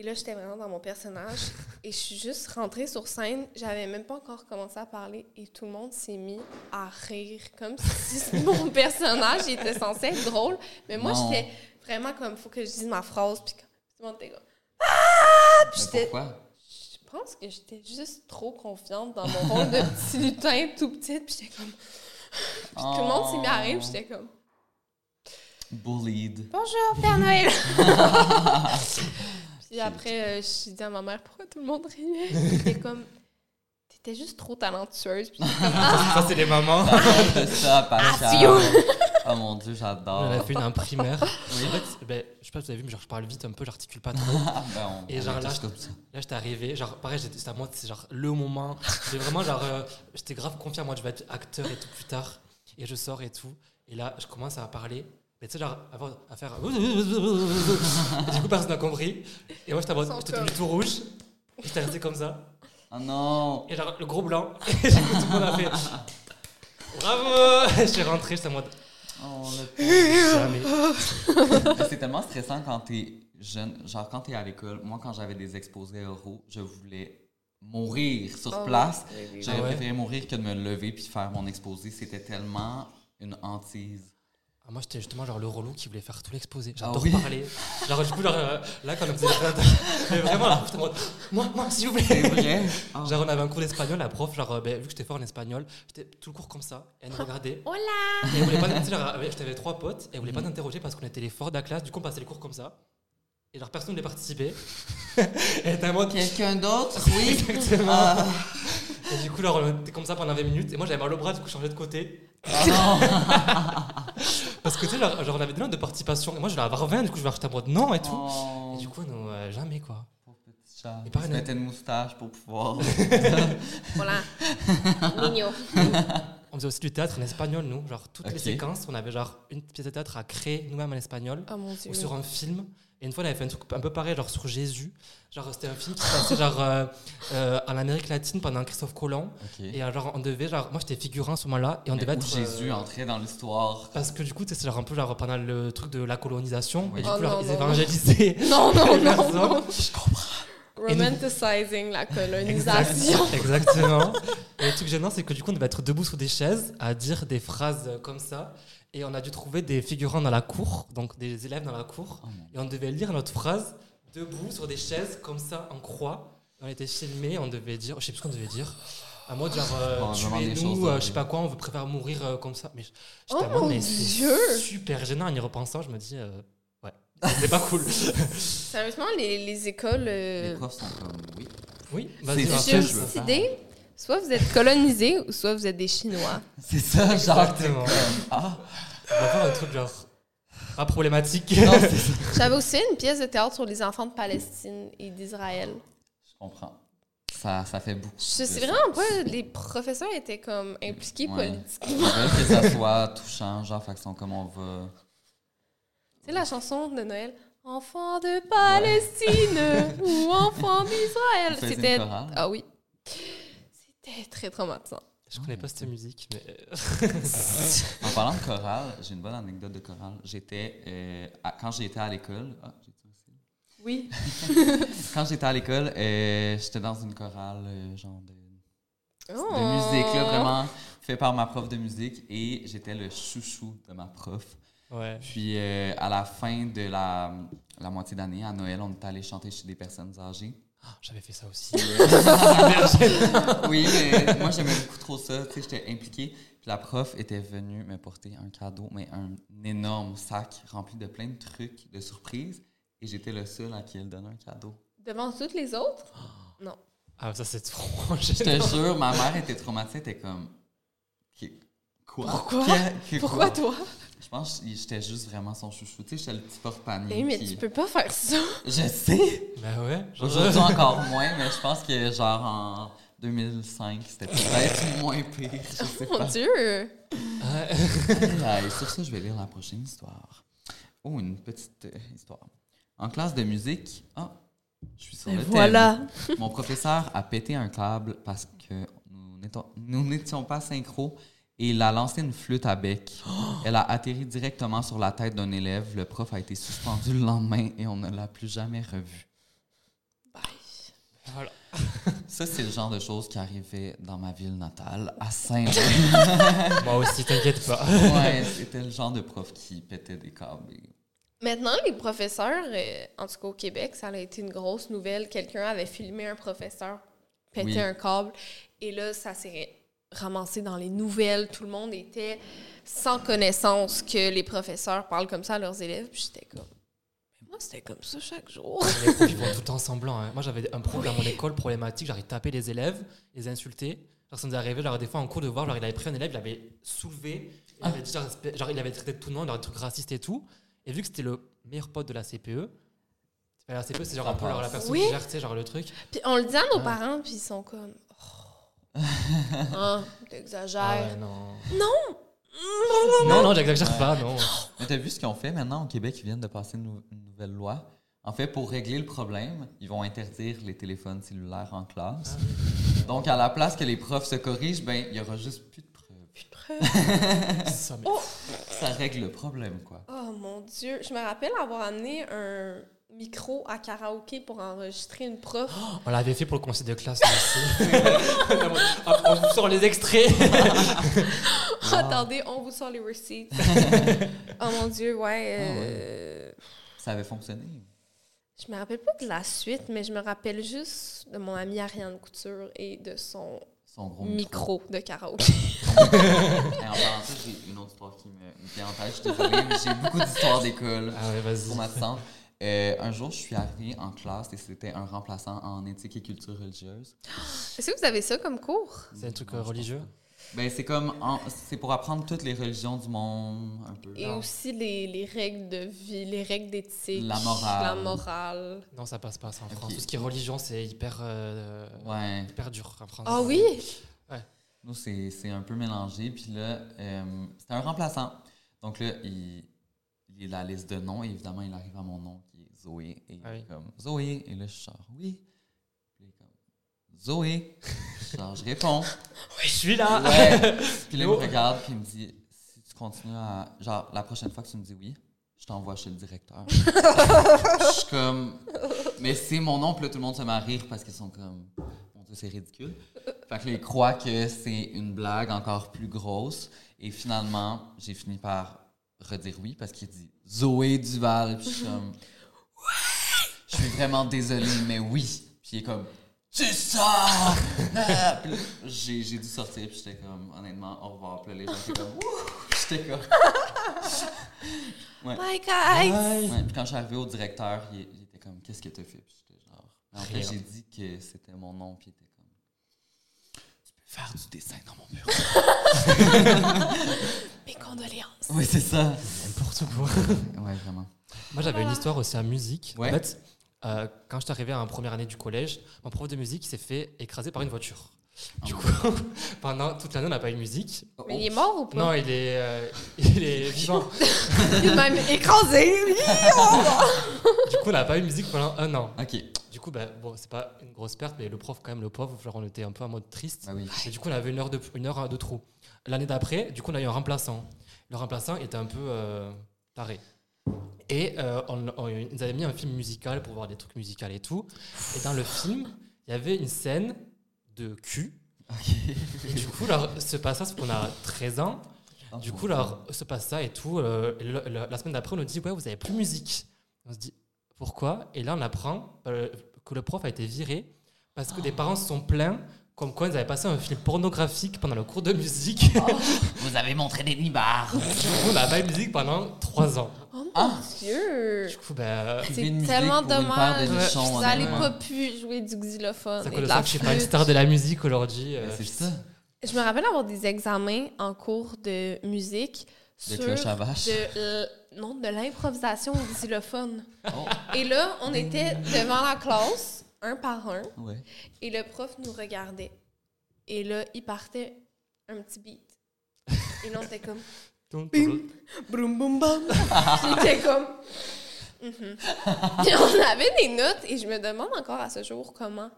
Et là, j'étais vraiment dans mon personnage. (laughs) Et je suis juste rentrée sur scène. J'avais même pas encore commencé à parler. Et tout le monde s'est mis à rire. Comme si (laughs) mon personnage était censé être drôle. Mais moi, j'étais vraiment comme, faut que je dise ma phrase. Puis comme, tout le monde était comme, ah! Puis j'étais- je pense que j'étais juste trop confiante dans mon rôle de (laughs) petit lutin tout petit. Puis j'étais comme. Puis tout le monde s'est mis à rire. Puis j'étais comme. Bullied. Bonjour, Père Noël! Puis après, euh, j'ai dit à ma mère pourquoi tout le monde riait? (laughs) C'était comme. T'étais juste trop talentueuse. Puis j'étais comme. Ah! Ça, c'est les mamans. (laughs) (laughs) de ça, Pascal. Oh mon dieu, On a j'adore. fait une en primaire. En fait, ben, je sais pas si vous avez vu, mais genre, je parle vite un peu, j'articule pas trop. Ah, ben, on- Et on genre là. Là, j'étais arrivé, genre, pareil, c'était à moi, c'est genre le moment. J'ai vraiment, genre, euh, j'étais grave confiant, moi, je vais être acteur et tout plus tard. Et je sors et tout. Et là, je commence à parler. Mais tu sais, genre, avant- à faire. Et (laughs) du coup, personne n'a compris. Et moi, j'étais en mode- Sans j'étais cœur. devenu tout rouge. Et j'étais resté comme ça. Oh non! Et genre, le gros blanc. (laughs) Et du coup, tout le monde a fait. Bravo! (laughs) Je suis rentré, j'étais en mode. Oh, le C'est tellement stressant quand t'es jeune. Genre, quand t'es à l'école, moi, quand j'avais des exposés oraux, je voulais mourir sur Oh, place. oui, oui, oui. J'aurais Ah ouais? préféré mourir que de me lever puis faire mon exposé. C'était tellement une hantise. Ah, moi, j'étais justement genre le relou qui voulait faire tout l'exposé. Ah J'adore oui? parler. Genre, du coup, genre, euh, là, quand on faisait les Mais vraiment, là, j'étais en mode. Moi, moi, s'il vous plaît. Ah. (laughs) Genre, on avait un cours d'espagnol, la prof, genre, euh, ben, vu que j'étais fort en espagnol, j'étais tout le cours comme ça, et elle nous regardait. (laughs) Hola! Et elle voulait pas, j'avais trois potes, et elle voulait pas nous interroger parce qu'on était les forts de la classe, du coup, on passait les cours comme ça. Et genre, personne ne voulait participer. (laughs) et elle était en mode. Quelqu'un d'autre? Oui? Exactement. Ah. Et du coup, genre, on était comme ça pendant 20 minutes, et moi, j'avais mal au bras, du coup, je changeais de côté. Ah non! Parce que, tu sais, genre, genre, on avait des notes de participation, et moi, je voulais avoir 20, du coup, je voulais acheter en mode non et tout. Oh, Et du coup, non, euh, jamais, quoi. pauvre petit chat. Et Il se mettait une moustache pour pouvoir. (laughs) Voilà. (laughs) Mignon. On faisait aussi du théâtre en espagnol, nous. Genre, toutes les séquences, on avait genre une pièce de théâtre à créer nous-mêmes en espagnol. Oh mon dieu. ou sur un film. Et une fois, on avait fait un truc un peu pareil, genre sur Jésus. Genre, c'était un film qui se passait genre euh, euh, en Amérique latine pendant Christophe Colomb. Et euh, genre, on devait, genre, moi j'étais figurant à ce moment-là. Et on Mais devait où être. Jésus euh, entrait dans l'histoire? Parce que du coup, c'est genre un peu genre pendant le truc de la colonisation. Oui. Et du Oh coup, genre, non, ils non, non. évangélisaient. (laughs) Non, non, les non, personnes. non. Je comprends. Romanticizing la colonisation. Exactement. Et le truc gênant, c'est que du coup, on devait être debout sur des chaises à dire des phrases euh, comme ça. Et on a dû trouver des figurants dans la cour, donc des élèves dans la cour. Oh Et on devait lire notre phrase debout sur des chaises comme ça en croix. On était filmés, on devait dire, je sais plus ce qu'on devait dire. À moi, genre, euh, Oh, choses tuez-nous, euh, je sais pas quoi, on veut préférer mourir euh, comme ça. Mais Oh j'étais mon mais Dieu! c'est super gênant en y repensant. Je me dis, euh, ouais, c'est pas cool. Sérieusement, les, les écoles. euh, Les profs sont comme oui. Oui, C'est vas-y, ça va. Que. Soit vous êtes colonisés ou soit vous êtes des Chinois. C'est ça, genre. Exactement. t'es comme, Ah, On va faire un truc genre pas problématique. non, c'est (laughs) ça. J'avais aussi une pièce de théâtre sur les enfants de Palestine et d'Israël. Je comprends. Ça, ça fait beaucoup. Je sais vraiment pas, les professeurs étaient comme impliqués Ouais. politiquement. Ils veulent que ça (laughs) soit touchant, genre, fait qu'ils sont comme on va. Tu sais la chanson de Noël Enfants de Palestine ou enfants d'Israël. Vous faisiez C'était chorale? ah oui. C'était très traumatisant. Je connais pas cette musique, mais euh, (laughs) En parlant de chorale, j'ai une bonne anecdote de chorale. J'étais. euh, à- quand j'étais à l'école. Ah, j'ai dit aussi. Oui. (laughs) Quand j'étais à l'école, euh, j'étais dans une chorale, euh, genre de, Oh. de musique, là, vraiment fait par ma prof de musique. Et j'étais le chouchou de ma prof. ouais. Puis euh, à la fin de la, la moitié d'année, à Noël, on est allé chanter chez des personnes âgées. Ah, J'avais fait ça aussi. (laughs) oui, mais moi j'aimais beaucoup trop ça. Tu sais, j'étais impliquée. Puis la prof était venue me porter un cadeau, mais un énorme sac rempli de plein de trucs, de surprises. Et j'étais le seul à qui elle donnait un cadeau. Devant toutes les autres? (gasps) Non. Ah, ça, c'est trop (laughs) Je te jure, ma mère était traumatisée, elle était comme. Quoi? Pourquoi? Pourquoi quoi? toi? Je pense que j'étais juste vraiment son chouchou. Tu sais, j'étais le petit porte-panier. Eh, mais tu peux pas faire ça. (laughs) Je sais! Bah ouais. Aujourd'hui encore moins, mais je pense que genre en 2005, c'était peut-être (laughs) moins pire. Je sais Mon pas. Dieu! Ah, (laughs) et sur ça, je vais lire la prochaine histoire. Oh, une petite euh, histoire. En classe de musique, ah, je suis sur le thème. Voilà. Mon professeur a pété un câble parce que nous n'étions- nous n'étions pas synchro et il a lancé une flûte à bec. Elle a atterri directement sur la tête d'un élève. Le prof a été suspendu le lendemain et on ne l'a plus jamais revu. Voilà. (laughs) Ça, c'est le genre de choses qui arrivaient dans ma ville natale, à saint (laughs) Moi aussi, t'inquiète pas. (laughs) Ouais, c'était le genre de prof qui pétait des câbles. et- Maintenant, les professeurs, euh, en tout cas au Québec, ça a été une grosse nouvelle. Quelqu'un avait filmé un professeur péter Oui. un câble. Et là, ça s'est ramassé dans les nouvelles. Tout le monde était sans connaissance que les professeurs parlent comme ça à leurs élèves. Puis j'étais comme, moi, c'était comme ça chaque jour. Les profs, ils font tout le temps semblant. hein. Moi, j'avais un prof dans mon école problématique. J'arrivais taper les élèves, les insulter. Genre, ça nous est arrivé, genre, des fois, en cours de voir, genre, il avait pris un élève, il l'avait soulevé. Il avait dit, genre, il avait traité de tout le nom, genre, des trucs racistes et tout. Et vu que c'était le meilleur pote de la CPE, la CPE, c'est genre un peu la personne Oui. qui gère, tu sais, genre le truc. Puis on le dit à nos parents, puis ils sont comme, hein, (laughs) t'exagères. Ah ouais, non. Non! Non, non, j'exagère pas, non. Mais t'as vu ce qu'ils ont fait maintenant au Québec? Ils viennent de passer une, nou- une nouvelle loi. En fait, pour régler le problème, ils vont interdire les téléphones cellulaires en classe. Donc, à la place que les profs se corrigent, ben, il y aura juste plus de preuves. (laughs) Ça, mais- Ça règle le problème, quoi. Oh mon Dieu, je me rappelle avoir amené un micro à karaoké pour enregistrer une prof. On l'avait fait pour le conseil de classe aussi. (laughs) on vous sort les extraits. (laughs) Attendez, on vous sort les receipts. (laughs) oh mon Dieu, ouais. euh, Ça avait fonctionné. Je me rappelle pas de la suite, mais je me rappelle juste de mon amie Ariane Couture et de son Son gros micro de karaoké. Et en parlant de ça, j'ai une autre histoire qui me, vient en tête. Je suis désolée, mais j'ai beaucoup d'histoires d'école. Ah ouais, vas-y. traumatisantes. Euh, un jour, je suis arrivée en classe et c'était un remplaçant en éthique et culture religieuse. (gasps) Est-ce que vous avez ça comme cours? C'est un truc euh, religieux? Ben, c'est comme, c'est pour apprendre toutes les religions du monde, un peu. Et aussi les, les règles de vie, les règles d'éthique. La morale. La morale. Non, ça passe pas ça en Ok. France. Tout ce qui est religion, c'est hyper, euh, Ouais. hyper dur en France. Ah oui? Nous, c'est c'est un peu mélangé. Puis là, euh, c'était un remplaçant. Donc là, il, il est la liste de noms. Et évidemment, il arrive à mon nom qui est Zoé. Et Ah oui. comme Zoé. Et là, je genre, oui. Puis il est comme Zoé. genre, je réponds. Oui, je suis là. Ouais. (laughs) Puis là, il me regarde, puis il me dit si tu continues à. Genre, la prochaine fois que tu me dis oui, je t'envoie chez le directeur. (laughs) je suis comme. Mais c'est mon nom, puis là, tout le monde se met à rire parce qu'ils sont comme. Mon Dieu, c'est ridicule. Fait que là, ils croient que c'est une blague encore plus grosse. Et finalement, j'ai fini par redire oui parce qu'il dit Zoé Duval. Puis je suis comme. Je suis vraiment désolé, mais oui. Puis il est comme. C'est ça! Ah! Puis là, j'ai, j'ai dû sortir, puis j'étais comme, honnêtement, au revoir. Puis là, les gens étaient comme! J'étais comme. Ouais. Bye guys! Ouais, puis quand je suis arrivé au directeur, il, il était comme, qu'est-ce que t'as fait? Puis j'étais genre. Mais en fait, j'ai dit que c'était mon nom, puis il était comme, tu peux faire du dessin dans mon bureau. (laughs) Mes condoléances. oui, c'est ça. N'importe quoi. Ouais, vraiment. Moi, j'avais une histoire aussi en musique. Ouais. En fait, euh, quand je suis arrivé en première année du collège, mon prof de musique s'est fait écraser par une voiture. Du coup, (laughs) pendant toute l'année, on n'a pas eu de musique. Mais il est mort ou pas? Non, il est, euh, (laughs) il est (laughs) vivant. Il même écrasé. du coup, on n'a pas eu de musique pendant un an. Ok. Du coup, bah, bon, c'est pas une grosse perte, mais le prof, quand même, le pauvre, on était un peu en mode triste. Bah oui. Et du coup, on avait une heure de, une heure de trou. L'année d'après, du coup, on a eu un remplaçant. Le remplaçant était un peu euh, taré. Et euh, on, on- ils avaient mis un film musical pour voir des trucs musicaux et tout. Et dans le film, il y avait une scène de cul. Et du coup, alors, ce passage, qu'on a 13 ans, du coup, alors, se passe ça et tout. euh, et le- le- la semaine d'après, on nous dit Ouais, vous avez plus de musique. On se dit Pourquoi? Et là, on apprend que le prof a été viré parce que des parents se sont plaints comme quoi ils avaient passé un film pornographique pendant le cours de musique. (laughs) Vous avez montré des nibards. on a pas eu de musique pendant trois ans. Oh mon Ah. Dieu! Du coup, ben, Privé C'est tellement dommage. Vous n'allez pas pu jouer du xylophone c'est la que je suis pas une star de la musique aujourd'hui. euh, c'est ça. Je me rappelle avoir des examens en cours de musique De sur cloche à vache. de l- non, de l'improvisation au xylophone. Oh. Et là, on était devant la classe, un par un, Ouais. et le prof nous regardait. Et là, il partait un petit beat. Et là, on était comme (laughs) donc, Broum boum bam. J'étais comme. Mhm. Puis on avait des notes et je me demande encore à ce jour comment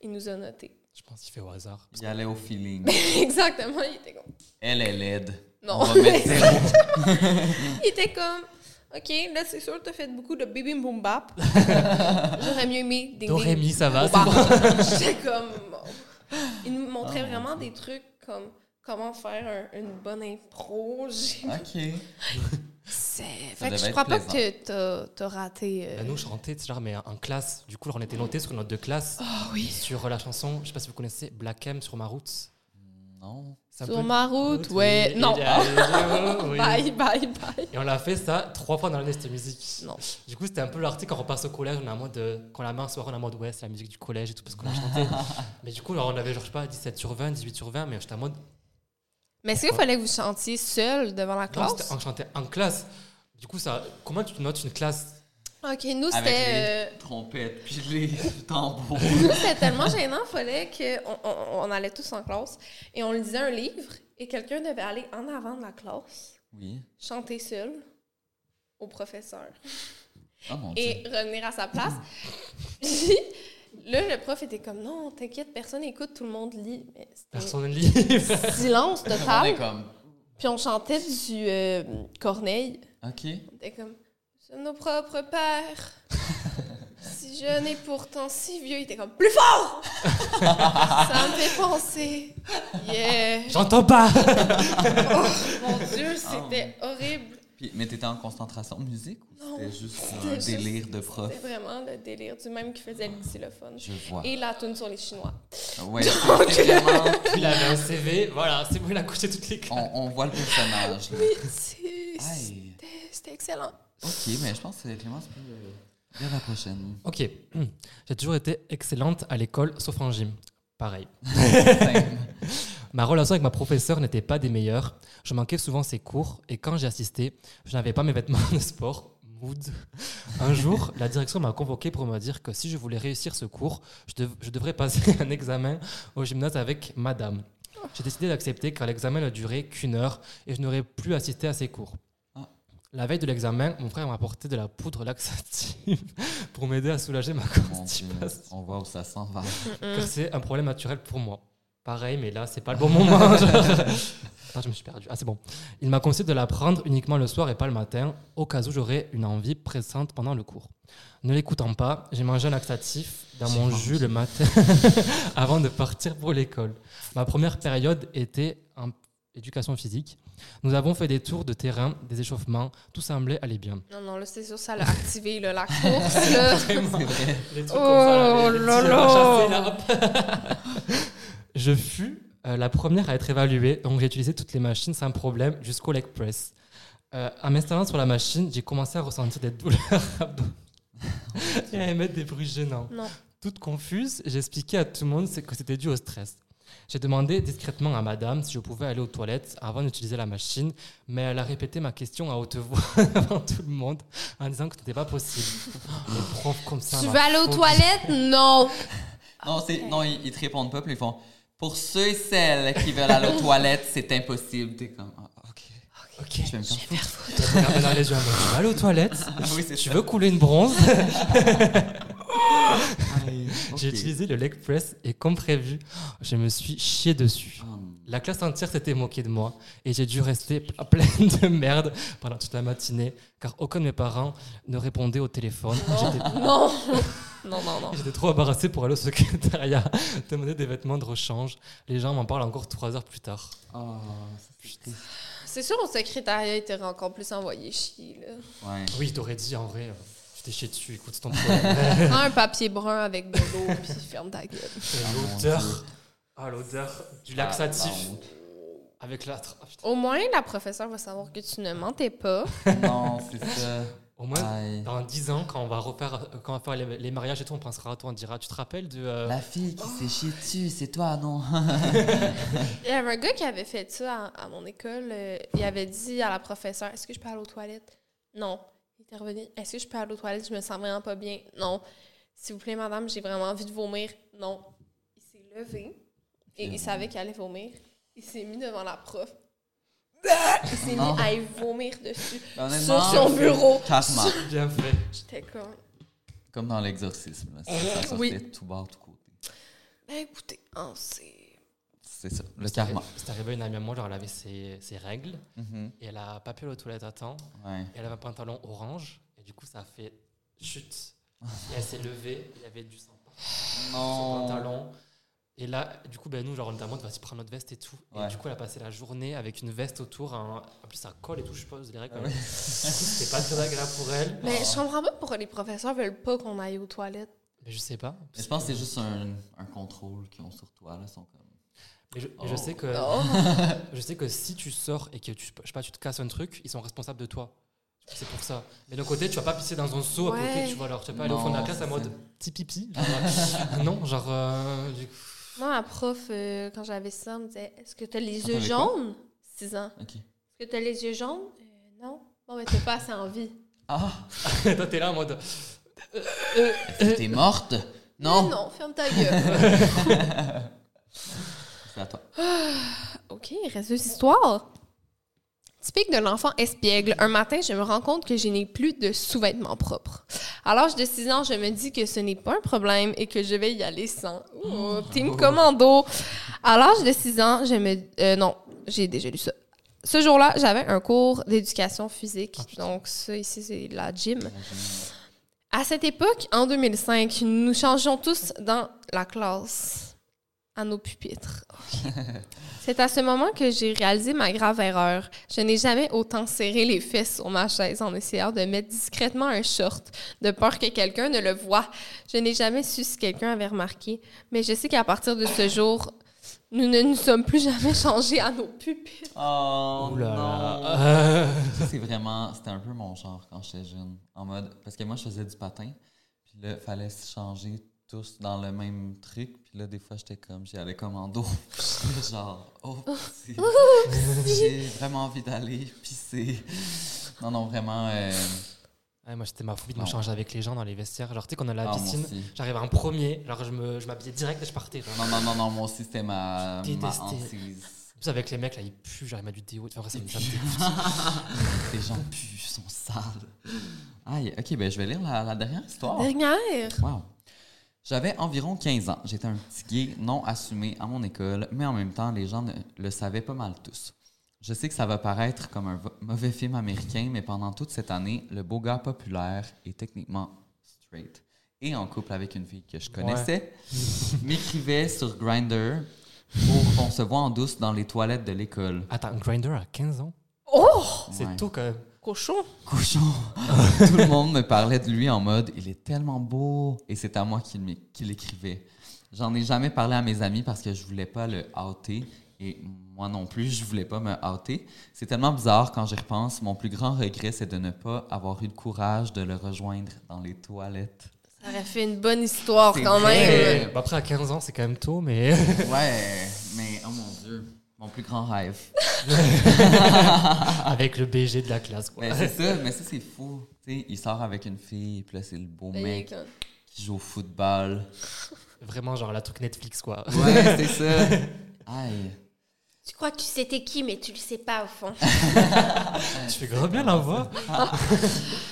il nous a notés. Je pense qu'il fait au hasard. Il allait au feeling. (laughs) Exactement, il était comme. Elle est laide. Non. On va mettre. (laughs) Il était comme. Ok, là c'est sûr que t'as fait beaucoup de bim boom bap. (laughs) J'aurais mieux aimé ding Do, ré, mi, ça va. (laughs) J'étais comme. Il nous montrait Oh, mon vraiment des trucs comme comment faire un- une bonne impro. OK. C'est. Fait que je crois pas que t'as t'as raté. euh, Ben, nous, je chantais, genre, mais en classe. Du coup, on était notés sur notre de classe Oh oui. sur la chanson, je sais pas si vous connaissez, Black M sur ma route. Non. Un Sur ma route, ouais. oui, Non. a- (laughs) oui. Bye, bye, bye. Et on l'a fait ça trois fois dans l'année, cette musique. Non. Du coup, c'était un peu l'article quand on repasse au collège, on est en mode, euh, quand la main soir, on est en mode, ouais, c'est la musique du collège et tout, parce qu'on a chanté. (laughs) mais du coup, alors, on avait, genre, je sais pas, 17 sur 20, 18 sur 20, mais j'étais en mode, Mais est-ce qu'il fallait que vous chantiez seul devant la non, classe? c'était- on chantait en classe. Du coup, ça, comment tu notes une classe Ok, nous, Avec c'était. les euh, trompettes puis les (laughs) tambours. Nous, c'était tellement gênant, il fallait qu'on on, on allait tous en classe et on lisait un livre et quelqu'un devait aller en avant de la classe, Oui. chanter seul au professeur Oh mon Dieu. et revenir à sa place. Puis là, le prof était comme non, t'inquiète, personne écoute, tout le monde lit. Mais Personne livre. (laughs) silence On est total. comme... Puis on chantait du euh, Corneille. OK. On était comme Nos propres pères. (laughs) si jeune et pourtant si vieux, il était comme plus fort. (laughs) Ça me fait penser. Yeah. J'entends pas (laughs) Oh, mon Dieu, c'était horrible. Puis, mais t'étais en concentration de musique ou c'était juste un juste- délire de prof? C'était vraiment le délire du même qui faisait le xylophone. Je vois. Et la tune sur les Chinois. Ouais, vraiment... Il avait un CV, voilà, c'est bon, il a couché toutes les classes. On, on voit le personnage. C'était c'était excellent. OK, mais je pense que Clémence peut dire la prochaine. Ok, (clears throat) j'ai toujours été excellente à l'école, sauf en gym. Pareil. (laughs) Ma relation avec ma professeure n'était pas des meilleures. Je manquais souvent ses cours et quand j'ai assisté, je n'avais pas mes vêtements de sport. Mood. Un jour, (laughs) la direction m'a convoqué pour me dire que si je voulais réussir ce cours, je, dev- je devrais passer (laughs) un examen au gymnase avec madame. J'ai décidé d'accepter car l'examen ne durait qu'une heure et je n'aurais plus assisté à ses cours. La veille de l'examen, mon frère m'a apporté de la poudre laxative (laughs) pour m'aider à soulager ma constipation. on voit où ça s'en va. Car c'est un problème naturel pour moi. Pareil, mais là, c'est pas le bon moment. (laughs) (laughs) Attends, je me suis perdu. Ah, c'est bon. Il m'a conseillé de la prendre uniquement le soir et pas le matin, au cas où j'aurais une envie pressante pendant le cours. Ne l'écoutant pas, j'ai mangé un laxatif dans mon jus le matin avant de partir pour l'école. Ma première période était en éducation physique. Nous avons fait des tours de terrain, des échauffements, tout semblait aller bien. Non, non, là, c'est sûr, ça l'a activé, là, la course. Là. (laughs) Vraiment. C'est vrai. Les trucs comme ça, là, Oh les- (laughs) les. Je fus euh, la première à être évaluée, donc j'ai utilisé toutes les machines sans problème jusqu'au leg press. Euh, en m'installant sur la machine, j'ai commencé à ressentir des douleurs abdominales (laughs) et à émettre des bruits gênants. Non. Toute confuse, j'ai expliqué à tout le monde que c'était dû au stress. J'ai demandé discrètement à madame si je pouvais aller aux toilettes avant d'utiliser la machine, mais elle a répété ma question à haute voix (laughs) devant tout le monde en disant que ce n'était pas possible. Les profs comme ça. Tu veux aller aux toilettes? Non. Non, c'est, non ils, ils te répondent pas, puis ils font Pour ceux et celles qui veulent aller aux toilettes, c'est impossible. T'es comme Ah, OK. Ok. Je vais me faire foutre. Tu vas aller aux toilettes? Ah (laughs) oui, c'est Tu ça. veux couler une bronze? (laughs) J'ai utilisé le leg press et comme prévu, je me suis chié dessus. Non. La classe entière s'était moquée de moi et j'ai dû rester (laughs) pleine de merde pendant toute la matinée car aucun de mes parents ne répondait au téléphone. J'étais- (laughs) Non. Non, non, non. J'étais trop embarrassé pour aller au secrétariat (laughs) demander des vêtements de rechange. Les gens m'en parlent encore trois heures plus tard. Oh, c'est sûr, au secrétariat, il t'aurait encore plus envoyé chier, là. Ouais. Oui, t'aurais dit en vrai, t'ai chié dessus, écoute, c'est ton problème. (laughs) Prends un papier brun avec de l'eau, (laughs) puis ferme ta gueule. Ah, L'odeur. Ah, l'odeur du Ah, laxatif avec la. ah, putain. Au moins, la professeure va savoir que tu ne mentais pas. (laughs) Non, c'est ça. Au moins, Aïe. dans 10 ans, quand on va refaire, quand on va faire les, les mariages et tout, on pensera à toi, on dira Tu te rappelles de. euh, La fille qui s'est chiée dessus, c'est toi, non? Il y avait un gars qui avait fait ça à, à mon école. euh, il avait dit à la professeure Est-ce que je peux aller aux toilettes? Non. Revenu Est-ce que je peux aller aux toilettes? Je me sens vraiment pas bien. Non. S'il vous plaît, madame, j'ai vraiment envie de vomir. Non. Il s'est levé et il savait qu'il allait vomir. Il s'est mis devant la prof. Il s'est mis à y vomir dessus sur son bureau. (laughs) Fait. J'étais comme Comme dans l'exorcisme. Ça, sortait Oui. tout bas, tout côté. Ben écoutez, hein, c'est. C'est ça, le karma. C'est arrivé à une amie à moi, genre, elle avait ses, ses règles Mhm. et elle a pas pu aller aux toilettes à temps. Ouais. Et elle avait un pantalon orange et du coup, ça a fait chute. (laughs) Et elle s'est levée, il y avait du sang sur son Non. pantalon. Et là, du coup, ben, nous, genre, on mode, vas-y, prends notre veste et tout. Ouais. Et du coup, elle a passé la journée avec une veste autour. un- En plus, ça colle et tout, je suppose, les règles. Coup, c'était pas très agréable pour elle. Mais je comprends pas pourquoi les professeurs veulent pas qu'on aille aux toilettes. Mais je sais pas. Mais je pense que c'est juste un, un contrôle qu'ils ont sur toi. Là. Sont comme... Mais je, Oh. sais que, Oh. (laughs) je sais que si tu sors et que tu, je sais pas, tu te casses un truc, ils sont responsables de toi. C'est pour ça. Mais d'un côté, tu vas pas pisser dans un seau à côté, tu vois. Alors, tu vas pas aller au fond de la classe c'est mode petit pipi. (laughs) genre, euh, non, genre. euh, du coup, Moi, ma prof, euh, quand j'avais ça, me disait Est-ce que tu as les yeux jaunes 6 ans. Est-ce que tu as les yeux jaunes Euh, Non. Bon, mais t'as pas assez envie. Ah! (laughs) Toi, t'es là en mode. T'es morte? Non! Mais non, ferme ta gueule. C'est à toi. OK, il reste deux histoires. Typique de l'enfant espiègle, un matin, je me rends compte que je n'ai plus de sous-vêtements propres. À l'âge de 6 ans, je me dis que ce n'est pas un problème et que je vais y aller sans. Ouh, team commando. À l'âge de 6 ans, je me... euh, non, j'ai déjà lu ça. Ce jour-là, j'avais un cours d'éducation physique. Donc, ça, ici, c'est la gym. À cette époque, en 2005, nous changeons tous dans la classe à nos pupitres. C'est à ce moment que j'ai réalisé ma grave erreur. Je n'ai jamais autant serré les fesses sur ma chaise en essayant de mettre discrètement un short, de peur que quelqu'un ne le voie. Je n'ai jamais su si quelqu'un avait remarqué, mais je sais qu'à partir de ce jour, nous ne nous sommes plus jamais changés à nos pupitres. Oh, Ouh là non! Euh, c'est vraiment... C'était un peu mon genre quand j'étais jeune. En mode... Parce que moi, je faisais du patin. Puis là, il fallait se changer tous dans le même truc. Puis là, des fois, j'étais comme... J'y allais comme en dos. (laughs) J'étais genre... Oh, (laughs) c'est- j'ai vraiment envie d'aller pisser. Non, non, vraiment... euh, ouais, moi, c'était ma phobie de me changer avec les gens dans les vestiaires. Genre, tu sais, quand on a la ah, piscine, j'arrivais en premier. Genre, je me- je m'habillais direct et je partais. genre. Non, non, non, non, moi aussi, c'était ma, ma hantise. Plus, avec les mecs, là, ils puent. J'arrive à du déo. Enfin, ça me ça me dégoûte. (laughs) Les gens puent, sont sales. Aïe, ok, ben je vais lire la, la dernière histoire. Dernière. Wow. J'avais environ 15 ans. J'étais un petit gay non assumé à mon école, mais en même temps, les gens ne- le savaient pas mal tous. Je sais que ça va paraître comme un mauvais film américain, mais pendant toute cette année, le beau gars populaire est techniquement straight et en couple avec une fille que je connaissais, (laughs) m'écrivait sur Grindr pour qu'on se voit en douce dans les toilettes de l'école. Attends, Grinder à 15 ans? Oh! C'est Ouais. tout quand même. Cochon. Cochon. (laughs) Tout le monde me parlait de lui en mode il est tellement beau et c'est à moi qu'il m'é- qu'il écrivait. J'en ai jamais parlé à mes amis parce que je voulais pas le outer et moi non plus je voulais pas me outer. C'est tellement bizarre quand j'y repense. Mon plus grand regret c'est de ne pas avoir eu le courage de le rejoindre dans les toilettes. Ça aurait fait une bonne histoire quand vrai. même. Bah, après, à 15 ans, c'est quand même tôt, mais. Ouais, mais mon plus grand rêve. (laughs) avec le BG de la classe, quoi. Mais c'est ça, mais ça c'est fou. Tu sais, il sort avec une fille, puis là c'est le beau mec qui joue au football. Vraiment, genre, la truc Netflix, quoi. Ouais, c'est ça. (laughs) Aïe. Tu crois que tu sais t'es qui, mais tu le sais pas au fond. (laughs) tu fais grave bien la voix. (laughs)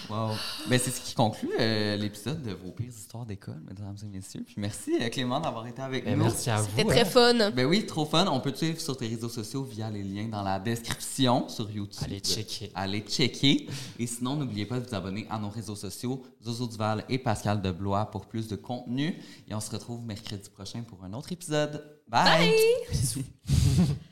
Wow. Ben, c'est ce qui conclut euh, l'épisode de vos pires histoires d'école, mesdames et messieurs. Puis merci euh, Clément d'avoir été avec Ben, nous. merci à vous. C'était très hein. fun. Ben oui, trop fun. On peut te suivre sur tes réseaux sociaux via les liens dans la description sur YouTube. Allez checker. Allez checker. Et sinon, n'oubliez pas de vous abonner à nos réseaux sociaux, Zozo Duval et Pascal Deblois pour plus de contenu. Et on se retrouve mercredi prochain pour un autre épisode. Bye! (laughs)